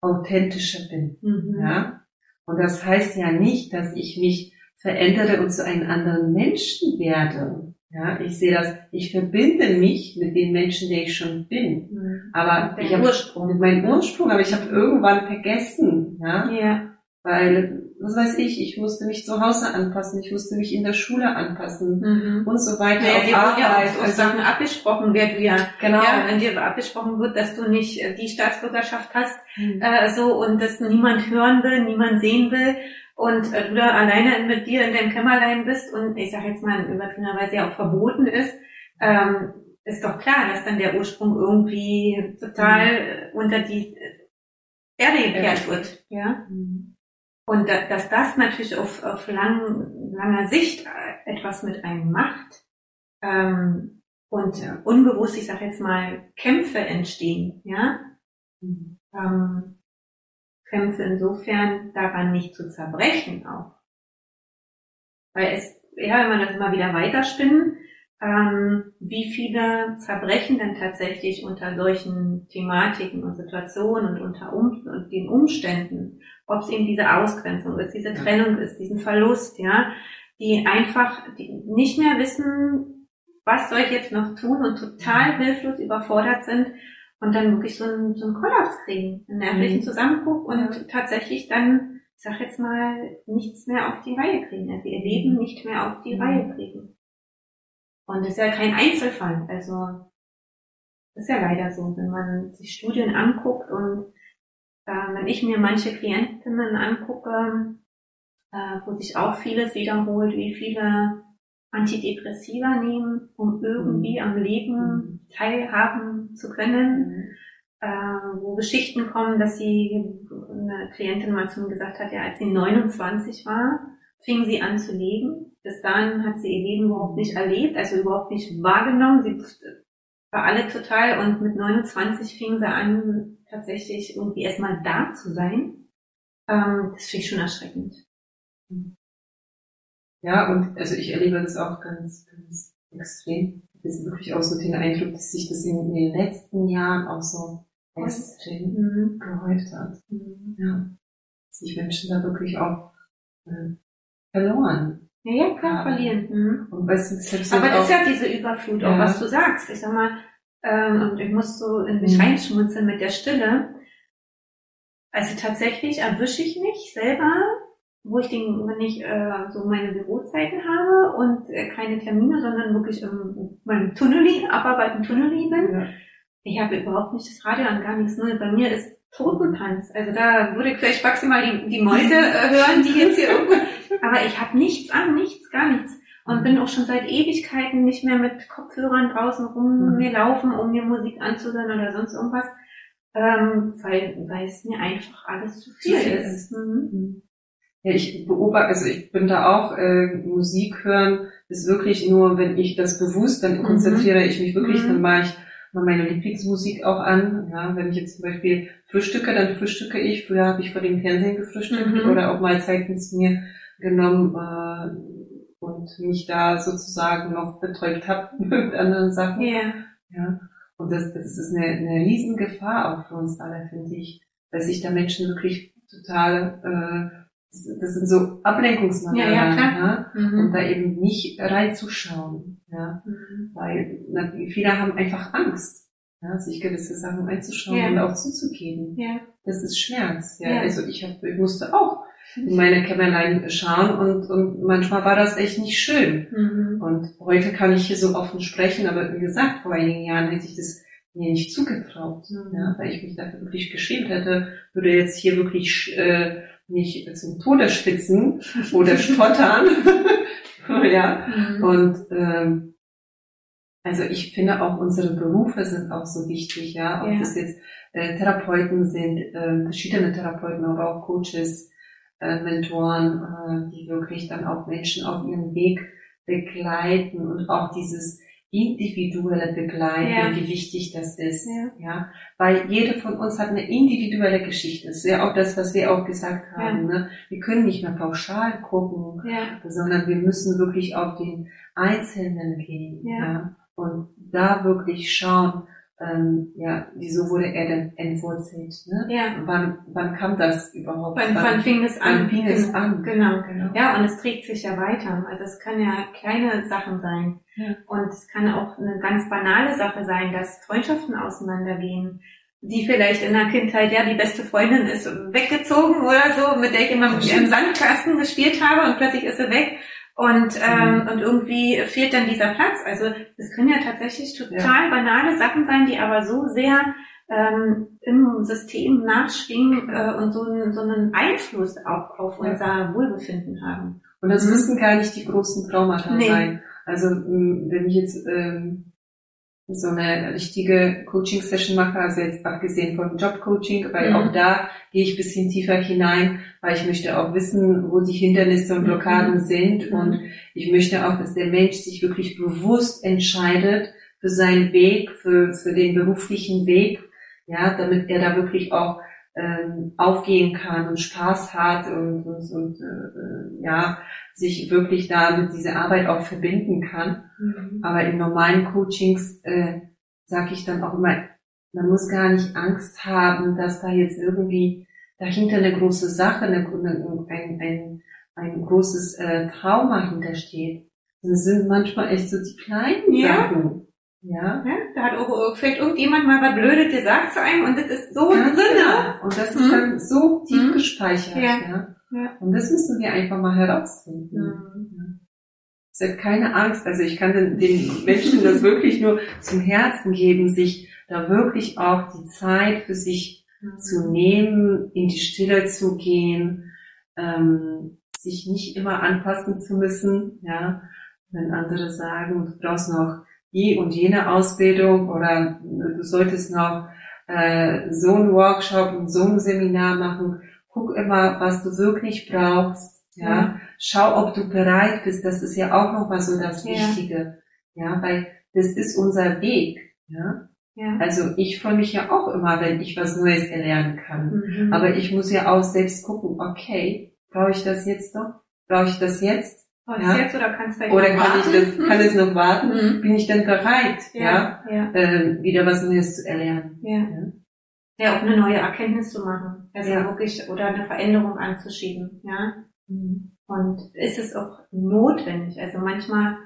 authentischer bin. Mhm. Ja? Und das heißt ja nicht, dass ich mich verändere und zu einem anderen Menschen werde. Ja, ich sehe das, ich verbinde mich mit den Menschen, der ich schon bin. Mhm. Aber ich habe Ursprung. mit meinem Ursprung, aber ich habe irgendwann vergessen, ja, Ja. weil, was weiß ich, ich musste mich zu Hause anpassen, ich musste mich in der Schule anpassen Mhm. und so weiter. Auf dir wird ja Arbeit. auch so also, Sachen abgesprochen, wer du ja, genau. ja, wenn dir abgesprochen wird, dass du nicht äh, die Staatsbürgerschaft hast, Hm. äh, so, und das niemand hören will, niemand sehen will, und äh, du da alleine mit dir in deinem Kämmerlein bist und ich sage jetzt mal übertriebenerweise ja auch verboten ist, ähm, ist doch klar, dass dann der Ursprung irgendwie total äh, unter die Erde gekehrt Ja. wird, ja. Hm. Und da, dass das natürlich auf, auf lang, langer Sicht äh, etwas mit einem macht ähm, und Ja. unbewusst, ich sage jetzt mal, Kämpfe entstehen, ja, Hm. ähm, Kämpfe insofern daran nicht zu zerbrechen auch. Weil es, ja, wenn man das immer wieder weiterspinnen, ähm, wie viele zerbrechen denn tatsächlich unter solchen Thematiken und Situationen und unter um, und den Umständen, ob es eben diese Ausgrenzung ist, diese. Trennung ist, diesen Verlust, ja, die einfach die nicht mehr wissen, was soll ich jetzt noch tun und total hilflos überfordert sind und dann wirklich so einen, so einen Kollaps kriegen, einen nervlichen Mhm. Zusammenbruch und tatsächlich dann, ich sag jetzt mal, nichts mehr auf die Reihe kriegen, also ihr Leben nicht mehr auf die Mhm. Reihe kriegen. Und das ist ja kein Einzelfall, also das ist ja leider so, wenn man sich Studien anguckt und wenn ich mir manche Klientinnen angucke, äh, wo sich auch vieles wiederholt, wie viele Antidepressiva nehmen, um irgendwie am Leben teilhaben zu können. Äh, wo Geschichten kommen, dass sie, eine Klientin mal zu mir gesagt hat, ja, als sie 29 war, fing sie an zu leben. Bis dahin hat sie ihr Leben überhaupt nicht erlebt, also überhaupt nicht wahrgenommen. Sie war alle total und mit 29 fing sie an, tatsächlich irgendwie erstmal da zu sein. Ähm, das finde ich schon erschreckend. Ja, und also ich erlebe das auch ganz, ganz extrem. Das ist wirklich auch so den Eindruck, dass sich das in, den letzten Jahren auch so extrem mhm. gehäuft hat. Mhm. Ja. Dass sich Menschen da wirklich auch äh, verloren. Ja, ja klar, haben. verlieren. Mhm. Und weißt du, das Aber das ist ja diese Überflut, ja. auch was du sagst. Ich sag mal, ähm, und ich muss so in mich mhm. reinschmunzeln mit der Stille. Also tatsächlich erwische ich mich selber wo ich den, wenn ich äh, so meine Bürozeiten habe und äh, keine Termine, sondern wirklich im meinem Tunneli, abarbeiten Tunneli bin. Ja. Ich habe überhaupt nicht das Radio an, gar nichts. Nur bei mir ist Totentanz. Also da würde ich vielleicht maximal die, die Mäuse äh, hören, die jetzt hier irgendwo. Aber ich habe nichts an, nichts, gar nichts. Und mhm. bin auch schon seit Ewigkeiten nicht mehr mit Kopfhörern draußen rum mhm. mir laufen, um mir Musik anzuhören oder sonst irgendwas. Ähm, weil, weil es mir einfach alles zu viel, zu viel ist. ist. Mhm. mhm. Ja, ich beobachte, also ich bin da auch, äh, Musik hören ist wirklich nur, wenn ich das bewusst, dann mhm. konzentriere ich mich wirklich, mhm. dann mache ich mal meine Lieblingsmusik auch an. Ja, wenn ich jetzt zum Beispiel frühstücke, dann frühstücke ich. Früher habe ich vor dem Fernsehen gefrühstückt mhm. oder auch mal Zeit ins mir genommen äh, und mich da sozusagen noch betäubt habe mit anderen Sachen. Yeah. Ja. Und das, das ist eine, eine Riesengefahr auch für uns alle, finde ich, dass sich da Menschen wirklich total äh, das sind so Ablenkungsmaterialien, ja, ja, klar. Ja, mhm. um da eben nicht reinzuschauen. Ja, mhm. Weil na, viele haben einfach Angst, ja, sich gewisse Sachen einzuschauen ja. und auch zuzugeben. Ja. Das ist Schmerz. Ja. ja. Also ich, hab, ich musste auch in meine Kämmerlein schauen und, und manchmal war das echt nicht schön. Mhm. Und heute kann ich hier so offen sprechen, aber wie gesagt, vor einigen Jahren hätte ich das mir nicht zugetraut, mhm. ja, weil ich mich dafür wirklich geschämt hätte, würde jetzt hier wirklich äh, nicht zum Tode spitzen oder stottern. ja. Mhm. Und ähm, also ich finde auch unsere Berufe sind auch so wichtig, ja. Ob ja. das jetzt äh, Therapeuten sind, äh, verschiedene Therapeuten, aber auch Coaches, äh, Mentoren, äh, die wirklich dann auch Menschen auf ihrem Weg begleiten und auch dieses individuelle Begleitung, ja. wie wichtig das ist. Ja. ja. Weil jede von uns hat eine individuelle Geschichte. Das ist ja auch das, was wir auch gesagt haben. Ja. Ne? Wir können nicht mehr pauschal gucken, sondern wir müssen wirklich auf den Einzelnen gehen. Ja. Und da wirklich schauen, ähm, ja, wieso wurde er denn entwurzelt? Ne? Ja. Wann, wann kam das überhaupt? Wann, wann fing es an? Wann fing es an? Genau. genau. Ja, und es trägt sich ja weiter. Also es kann ja kleine Sachen sein. Ja. Und es kann auch eine ganz banale Sache sein, dass Freundschaften auseinandergehen die vielleicht in der Kindheit, ja, die beste Freundin ist weggezogen oder so, mit der ich immer im Sandkasten gespielt habe und plötzlich ist sie weg. Und, ähm, mhm. und irgendwie fehlt dann dieser Platz. Also das können ja tatsächlich total ja. banale Sachen sein, die aber so sehr ähm, im System nachschwingen äh, und so, einen, so einen Einfluss auch auf unser Wohlbefinden haben. Und das müssen gar nicht die großen Traumata nee. sein. Also wenn ich jetzt ähm, so eine richtige Coaching-Session mache, also jetzt abgesehen vom Job-Coaching, weil mhm. auch da gehe ich bisschen tiefer hinein, weil ich möchte auch wissen, wo die Hindernisse und Blockaden mhm. sind mhm. und ich möchte auch, dass der Mensch sich wirklich bewusst entscheidet für seinen Weg, für, für den beruflichen Weg, ja, damit er da wirklich auch ähm, aufgehen kann und Spaß hat und, und, und äh, ja, sich wirklich da mit dieser Arbeit auch verbinden kann. Mhm. Aber in normalen Coachings äh, sage ich dann auch immer, man muss gar nicht Angst haben, dass da jetzt irgendwie dahinter eine große Sache, eine, eine, ein, ein, ein großes äh, Trauma hintersteht. Das sind manchmal echt so die kleinen ja. Sachen. Ja. ja. Da hat auch vielleicht irgendjemand mal was Blödes gesagt zu einem und das ist so Ganz drin. Und das ist hm. dann so tief hm. gespeichert. Ja. ja. ja. Und das müssen wir einfach mal herausfinden. Mhm. Es hat keine Angst. Also ich kann den, den Menschen das wirklich nur zum Herzen geben, sich da wirklich auch die Zeit für sich mhm. zu nehmen, in die Stille zu gehen, ähm, sich nicht immer anpassen zu müssen, ja, Wenn andere sagen, du brauchst noch die und jene Ausbildung oder du solltest noch äh, so einen Workshop und so ein Seminar machen, guck immer, was du wirklich brauchst. Ja, ja. schau, ob du bereit bist. Das ist ja auch noch mal so das ja. Wichtige. Ja, weil das ist unser Weg. Ja. Ja. Also ich freue mich ja auch immer, wenn ich was Neues erlernen kann. Mhm. Aber ich muss ja auch selbst gucken, okay, brauche ich das jetzt noch? Brauche ich das jetzt? Brauche ja? jetzt oder kannst du Oder kann warten? ich das, kann es noch warten? Mhm. Bin ich denn bereit, ja, ja, Äh, wieder was Neues zu erlernen? Ja. ja. auch eine neue Erkenntnis zu machen. Also ja. wirklich, oder eine Veränderung anzuschieben, ja. Mhm. Und ist es auch notwendig? Also manchmal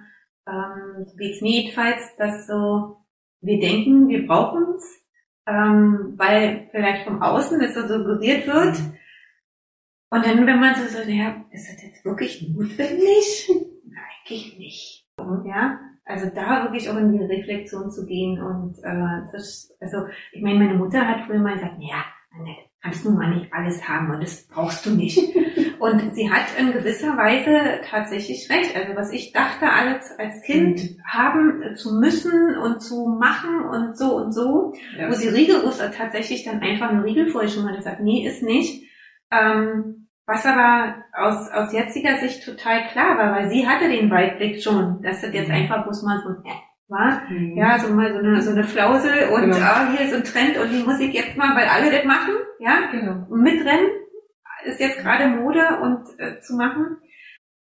ähm, geht's mir jedenfalls, dass so wir denken, wir brauchen es, ähm, weil vielleicht vom Außen es so suggeriert wird. Und dann, wenn man so sagt, ja, ist das jetzt wirklich notwendig? Eigentlich nicht. Ja, also da wirklich auch in die Reflexion zu gehen und äh, das, also ich meine, meine Mutter hat früher mal gesagt, ja, kannst du mal nicht alles haben und das brauchst du nicht. Und sie hat in gewisser Weise tatsächlich recht. Also was ich dachte, alles als Kind mhm. haben zu müssen und zu machen und so und so, ja. wo sie rigoros tatsächlich dann einfach einen Riegel vorgeschoben hat und gesagt, nee, ist nicht. Ähm, was aber aus, aus jetziger Sicht total klar war, weil sie hatte den Weitblick schon, dass das jetzt mhm. einfach bloß mal so äh, war. Mhm. Ja, so mal so eine, so eine Flausel und genau. ah, hier ist so ein Trend und die Musik jetzt mal, weil alle das machen, ja, genau. mitrennen ist jetzt gerade Mode und äh, zu machen,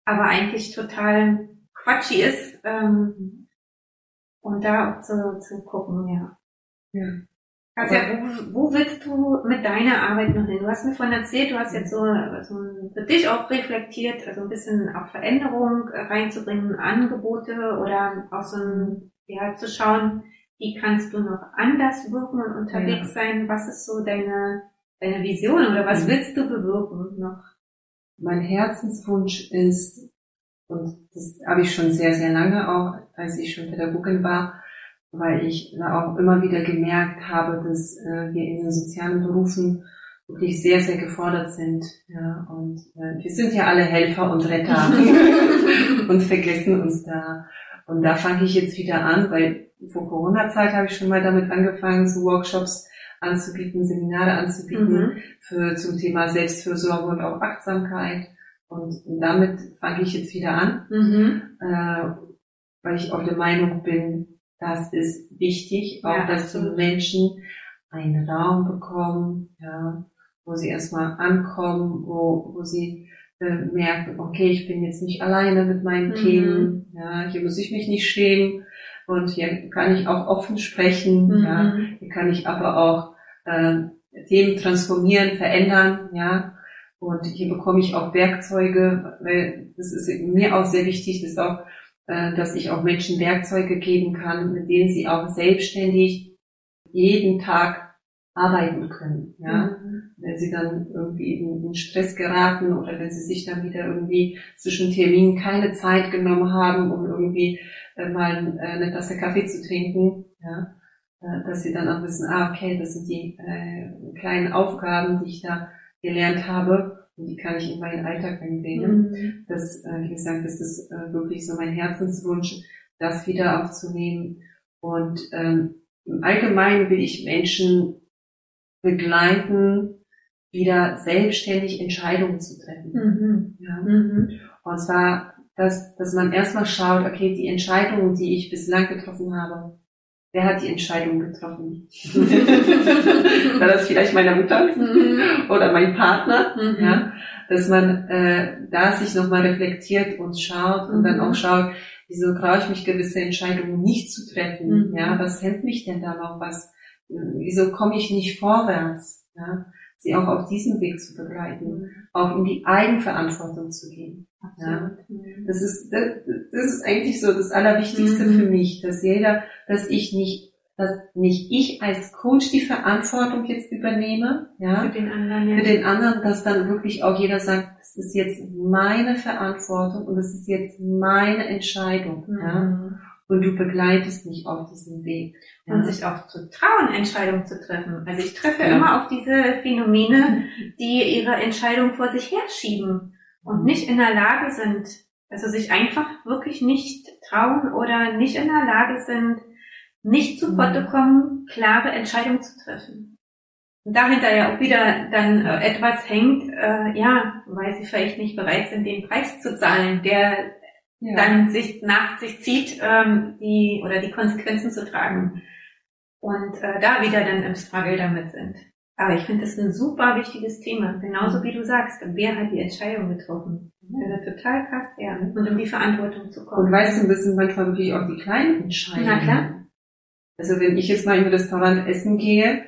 aber eigentlich total quatschig ist. Ähm, und da auch zu, zu gucken, ja. ja. Also, wo, wo willst du mit deiner Arbeit noch hin? Du hast mir vorhin erzählt, du hast jetzt so, so für dich auch reflektiert, also ein bisschen auch Veränderung reinzubringen, Angebote oder auch so ein, ja, zu schauen, wie kannst du noch anders wirken und unterwegs ja. sein? Was ist so deine deine Vision oder was mhm. willst du bewirken noch? Mein Herzenswunsch ist, und das habe ich schon sehr, sehr lange auch, als ich schon Pädagogin war, weil ich auch immer wieder gemerkt habe, dass äh, wir in den sozialen Berufen wirklich sehr, sehr gefordert sind. Ja, und äh, wir sind ja alle Helfer und Retter und vergessen uns da. Und da fange ich jetzt wieder an, weil vor Corona-Zeit habe ich schon mal damit angefangen, so Workshops anzubieten, Seminare anzubieten mhm. für, zum Thema Selbstfürsorge und auch Achtsamkeit. Und damit fange ich jetzt wieder an, mhm. äh, weil ich auch der Meinung bin, das ist wichtig, auch ja, dass die Menschen einen Raum bekommen, ja, wo sie erstmal ankommen, wo, wo sie äh, merken, okay, ich bin jetzt nicht alleine mit meinen mhm. Themen, ja, hier muss ich mich nicht schämen, und hier kann ich auch offen sprechen, mhm. ja. Hier kann ich aber auch äh, Themen transformieren, verändern, ja. Und hier bekomme ich auch Werkzeuge, weil das ist mir auch sehr wichtig, dass auch, äh, dass ich auch Menschen Werkzeuge geben kann, mit denen sie auch selbstständig jeden Tag arbeiten können, ja. Mhm. Wenn sie dann irgendwie in, Stress geraten oder wenn sie sich dann wieder irgendwie zwischen Terminen keine Zeit genommen haben, um irgendwie äh, mal äh, eine Tasse Kaffee zu trinken, ja, äh, dass sie dann auch wissen, ah, okay, das sind die äh, kleinen Aufgaben, die ich da gelernt habe die kann ich in meinen Alltag einbringen. Mhm. Das, äh, wie gesagt, das ist äh, wirklich so mein Herzenswunsch, das wieder aufzunehmen. Und ähm, im Allgemeinen will ich Menschen begleiten, wieder selbstständig Entscheidungen zu treffen. Mhm. Ja. Mhm. Und zwar dass, dass man erstmal schaut, okay, die Entscheidungen, die ich bislang getroffen habe, wer hat die Entscheidung getroffen? War das vielleicht meine Mutter mhm. oder mein Partner? Mhm. Ja, dass man äh, da sich nochmal reflektiert und schaut und dann auch mhm. schaut, wieso traue ich mich gewisse Entscheidungen nicht zu treffen? Ja, was hält mich denn da noch? Was, wieso komme ich nicht vorwärts? Ja, sie auch auf diesem Weg zu begleiten, mhm. auch in die Eigenverantwortung zu gehen. Ja, das ist, das, das ist eigentlich so das Allerwichtigste mhm. für mich, dass jeder, dass ich nicht, dass nicht ich als Coach die Verantwortung jetzt übernehme, ja, für den anderen, ja. für den anderen, dass dann wirklich auch jeder sagt, das ist jetzt meine Verantwortung und das ist jetzt meine Entscheidung, mhm. ja und du begleitest mich auf diesem Weg. Ja. Und sich auch zu trauen, Entscheidungen zu treffen. Also ich treffe ja. immer auf diese Phänomene, die ihre Entscheidung vor sich herschieben und nicht in der Lage sind, Also sich einfach wirklich nicht trauen oder nicht in der Lage sind, nicht zu Potte mhm. kommen, klare Entscheidungen zu treffen. Und dahinter ja auch wieder dann äh, etwas hängt, äh, ja, weil sie vielleicht nicht bereit sind, den Preis zu zahlen, der ja. dann sich nach sich zieht, ähm, die oder die Konsequenzen zu tragen. Und äh, da wieder dann im Struggle damit sind. Aber ich finde das ein super wichtiges Thema. Genauso wie du sagst, wer hat die Entscheidung getroffen? Das ist total krass, ja. Und um die Verantwortung zu kommen. Und weißt du, das sind manchmal wirklich auch die kleinen Entscheidungen. Na klar. Also wenn ich jetzt mal in ein Restaurant essen gehe,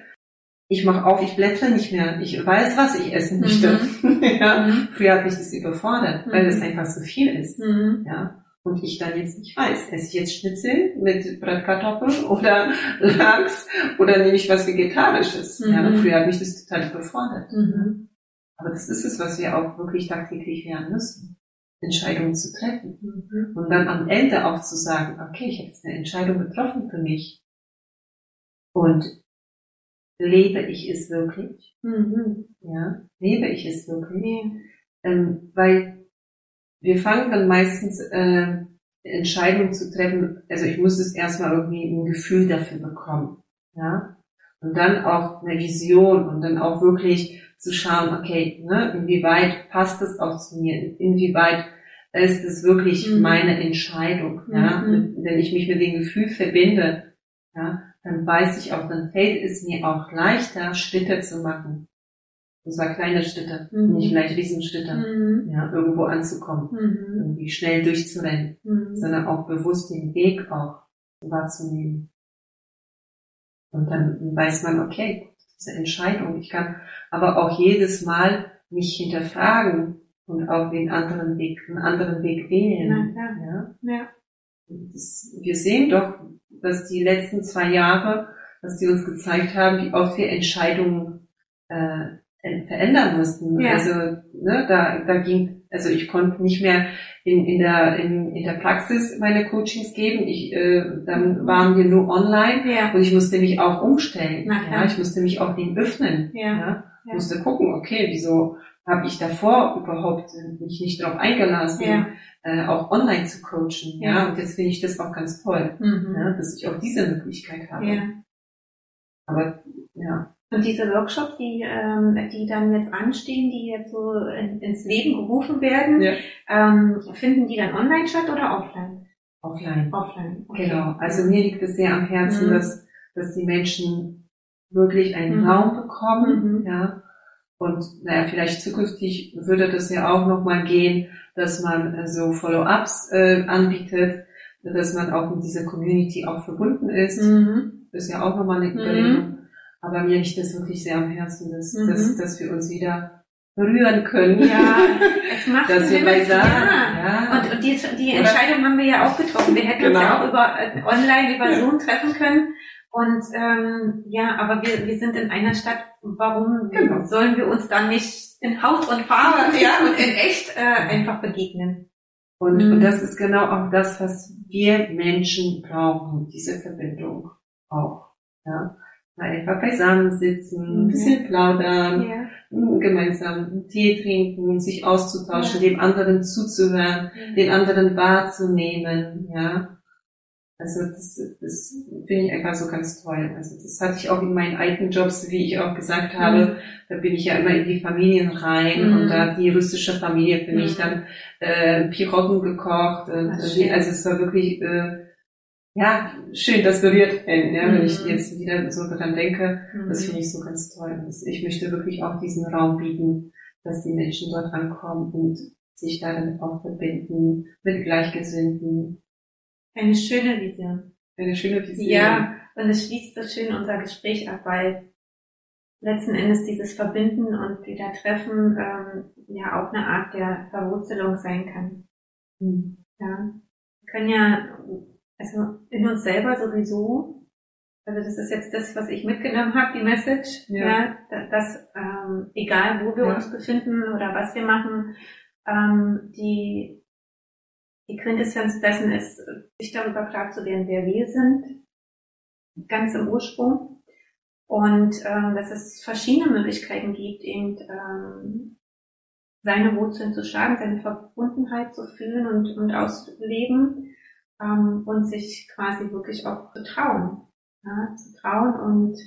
ich mache auf, ich blättere nicht mehr. Ich weiß, was ich essen möchte. Mhm. ja. Mhm. Früher hat mich das überfordert, mhm. weil es einfach so viel ist. Mhm. Ja und ich dann jetzt nicht weiß, esse ich jetzt Schnitzel mit Bratkartoffeln oder Lachs oder nehme ich was Vegetarisches. Mhm. Ja, früher hat mich das total überfordert. Mhm. Aber das ist es, was wir auch wirklich tagtäglich lernen müssen. Entscheidungen zu treffen. Mhm. Und dann am Ende auch zu sagen, okay, ich habe jetzt eine Entscheidung getroffen für mich. Und lebe ich es wirklich? Mhm. Ja, lebe ich es wirklich? Ähm, weil wir fangen dann meistens äh, Entscheidungen zu treffen. Also ich muss es erstmal irgendwie ein Gefühl dafür bekommen, ja. Und dann auch eine Vision und dann auch wirklich zu schauen, okay, ne, inwieweit passt es auch zu mir, inwieweit ist es wirklich mhm. meine Entscheidung, ja. Mhm. Wenn ich mich mit dem Gefühl verbinde, ja, dann weiß ich auch, dann fällt es mir auch leichter, Schritte zu machen. Und zwar kleine Schritte, mhm. nicht gleich Riesenschritte, mhm. ja, irgendwo anzukommen, mhm. irgendwie schnell durchzurennen, mhm. sondern auch bewusst den Weg auch wahrzunehmen. Und dann weiß man, okay, diese Entscheidung, ich kann aber auch jedes Mal mich hinterfragen und auch den anderen Weg, einen anderen Weg wählen. Ja, ja. ja. Das, wir sehen doch, dass die letzten zwei Jahre, dass die uns gezeigt haben, wie oft wir Entscheidungen äh, verändern mussten. Ja. Also ne, da, da ging, also ich konnte nicht mehr in, in, der, in, in der Praxis meine Coachings geben. Ich, äh, dann waren wir nur online ja. und ich musste mich auch umstellen. Ja, ich musste mich auch dem öffnen. Ja. Ja. Ja. Musste gucken, okay, wieso habe ich davor überhaupt mich nicht darauf eingelassen, ja. äh, auch online zu coachen. Ja. ja. Und jetzt finde ich das auch ganz toll, mhm. ja, dass ich auch diese Möglichkeit habe. Ja. Aber ja, und diese Workshops, die, ähm, die dann jetzt anstehen, die jetzt so in, ins Leben gerufen werden, ja. ähm, finden die dann online statt oder offline? Offline. Offline. Okay. Genau. Also mir liegt es sehr am Herzen, mhm. dass, dass die Menschen wirklich einen mhm. Raum bekommen, mhm. ja. Und naja, vielleicht zukünftig würde das ja auch nochmal gehen, dass man äh, so Follow-ups äh, anbietet, dass man auch mit dieser Community auch verbunden ist. Mhm. Das ist ja auch nochmal eine mhm. Überlegung. Aber mir liegt das wirklich sehr am Herzen, dass, mhm. dass, dass wir uns wieder berühren können. Ja, es macht dass wir beisammen. Ja. ja. Und, und die, die Entscheidung haben wir ja auch getroffen. Wir hätten genau. uns ja auch über äh, online über Zoom treffen können. Und ähm, ja, aber wir, wir sind in einer Stadt. Warum genau. sollen wir uns dann nicht in Haut und Farbe ja, und in echt äh, einfach begegnen? Und, mhm. und das ist genau auch das, was wir Menschen brauchen, diese Verbindung auch. Ja einfach beisammen sitzen, ein bisschen plaudern, ja. gemeinsam Tee trinken, sich auszutauschen, ja. dem anderen zuzuhören, ja. den anderen wahrzunehmen, ja. Also das, das finde ich einfach so ganz toll. Also das hatte ich auch in meinen alten Jobs, wie ich auch gesagt habe, mhm. da bin ich ja immer in die Familien rein mhm. und da hat die russische Familie für mich mhm. dann äh, Piroggen gekocht. Und, also es war wirklich äh, ja, schön, das berührt einen, ja, wenn ich mhm. jetzt wieder so daran denke, das mhm. finde ich so ganz toll. Ich möchte wirklich auch diesen Raum bieten, dass die Menschen dort ankommen und sich darin auch verbinden mit Gleichgesinnten. Eine schöne Vision. Eine schöne Vision. Ja, und es schließt so schön unser Gespräch ab, weil letzten Endes dieses Verbinden und wieder Treffen ähm, ja auch eine Art der Verwurzelung sein kann. Mhm. Ja. Wir können ja also in uns selber sowieso, also das ist jetzt das, was ich mitgenommen habe, die Message, ja, ja dass ähm, egal wo wir ja. uns befinden oder was wir machen, ähm, die, die Quintessenz dessen ist, sich darüber klar zu werden, wer wir sind, ganz im Ursprung. Und ähm, dass es verschiedene Möglichkeiten gibt, eben ähm, seine Wurzeln zu schlagen, seine Verbundenheit zu fühlen und, und auszuleben ähm, und sich quasi wirklich auch zu trauen. Ja, zu trauen und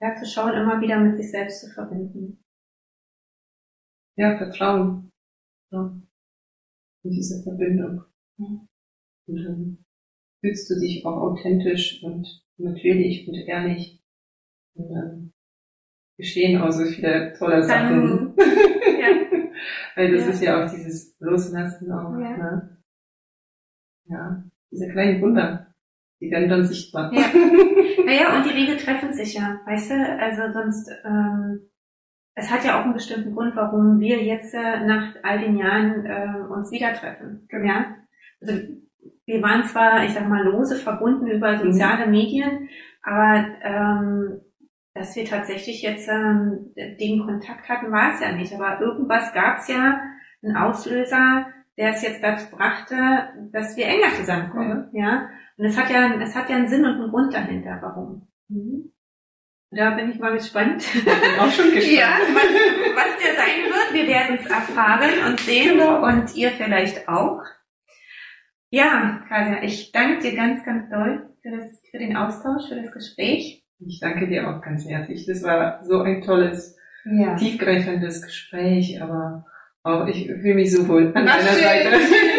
ja, zu schauen, immer wieder mit sich selbst zu verbinden. Ja, Vertrauen. Ja. In diese Verbindung. Und dann fühlst du dich auch authentisch und natürlich und ehrlich. Und dann geschehen auch so viele tolle Sachen. ja. Weil das ja. ist ja auch dieses Loslassen auch. Ja. Ne? ja, diese kleinen Wunder, die werden dann sichtbar. Ja. Naja, und die Wege treffen sich ja, weißt du? Also sonst, ähm, es hat ja auch einen bestimmten Grund, warum wir jetzt äh, nach all den Jahren äh, uns wieder treffen. Genau. Ja? Also wir waren zwar, ich sag mal, lose verbunden über mhm. soziale mhm. Medien, aber ähm, dass wir tatsächlich jetzt ähm, den Kontakt hatten, war es ja nicht. Aber irgendwas gab es ja, einen Auslöser, der es jetzt dazu brachte, dass wir enger zusammenkommen. Mhm. Ja. Und es hat ja, es hat ja einen Sinn und einen Grund dahinter, warum. Mhm. Da bin ich mal gespannt. Ich bin auch schon gespannt. ja, was, was der sein wird. Wir werden es erfahren und sehen genau. und ihr vielleicht auch. Ja, Kasia, ich danke dir ganz, ganz doll für, das, für den Austausch, für das Gespräch. Ich danke dir auch ganz herzlich. Das war so ein tolles, ja. tiefgreifendes Gespräch, aber auch ich fühle mich so wohl an deiner Seite.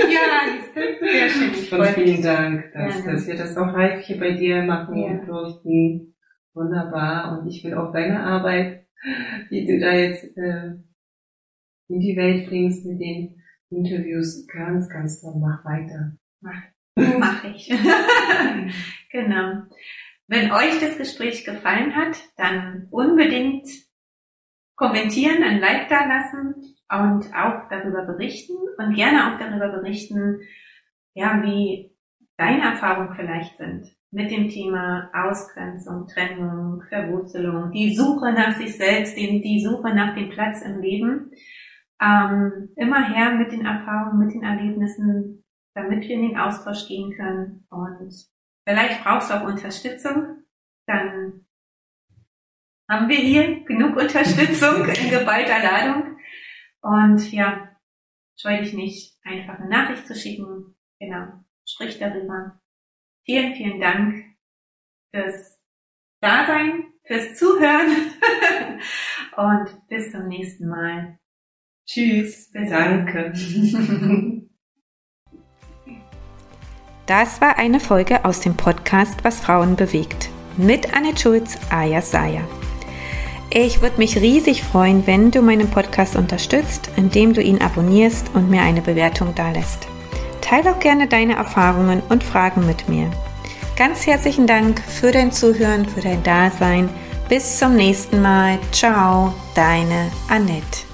ja, sehr schön. Und vielen Dank, dass, dass wir das auch live hier bei dir machen ja. durften. Wunderbar. Und ich will auch deine Arbeit, die du da jetzt äh, in die Welt bringst mit den Interviews, ganz, ganz toll. Mach weiter. Mach, ich. genau. Wenn euch das Gespräch gefallen hat, dann unbedingt kommentieren, ein Like da lassen und auch darüber berichten und gerne auch darüber berichten, ja, wie deine Erfahrungen vielleicht sind mit dem Thema Ausgrenzung, Trennung, Verwurzelung, die Suche nach sich selbst, die Suche nach dem Platz im Leben. Ähm, immer her mit den Erfahrungen, mit den Erlebnissen, damit wir in den Austausch gehen können. Und vielleicht brauchst du auch Unterstützung, dann haben wir hier genug Unterstützung in geballter Ladung. Und ja, scheu dich nicht, einfach eine Nachricht zu schicken. Genau, sprich darüber. Vielen, vielen Dank fürs Dasein, fürs Zuhören und bis zum nächsten Mal. Tschüss. Bis Danke. Das war eine Folge aus dem Podcast Was Frauen bewegt mit Anne Schulz, Aya Saya. Ich würde mich riesig freuen, wenn du meinen Podcast unterstützt, indem du ihn abonnierst und mir eine Bewertung dalässt. Teile auch gerne deine Erfahrungen und Fragen mit mir. Ganz herzlichen Dank für dein Zuhören, für dein Dasein. Bis zum nächsten Mal. Ciao, deine Annette.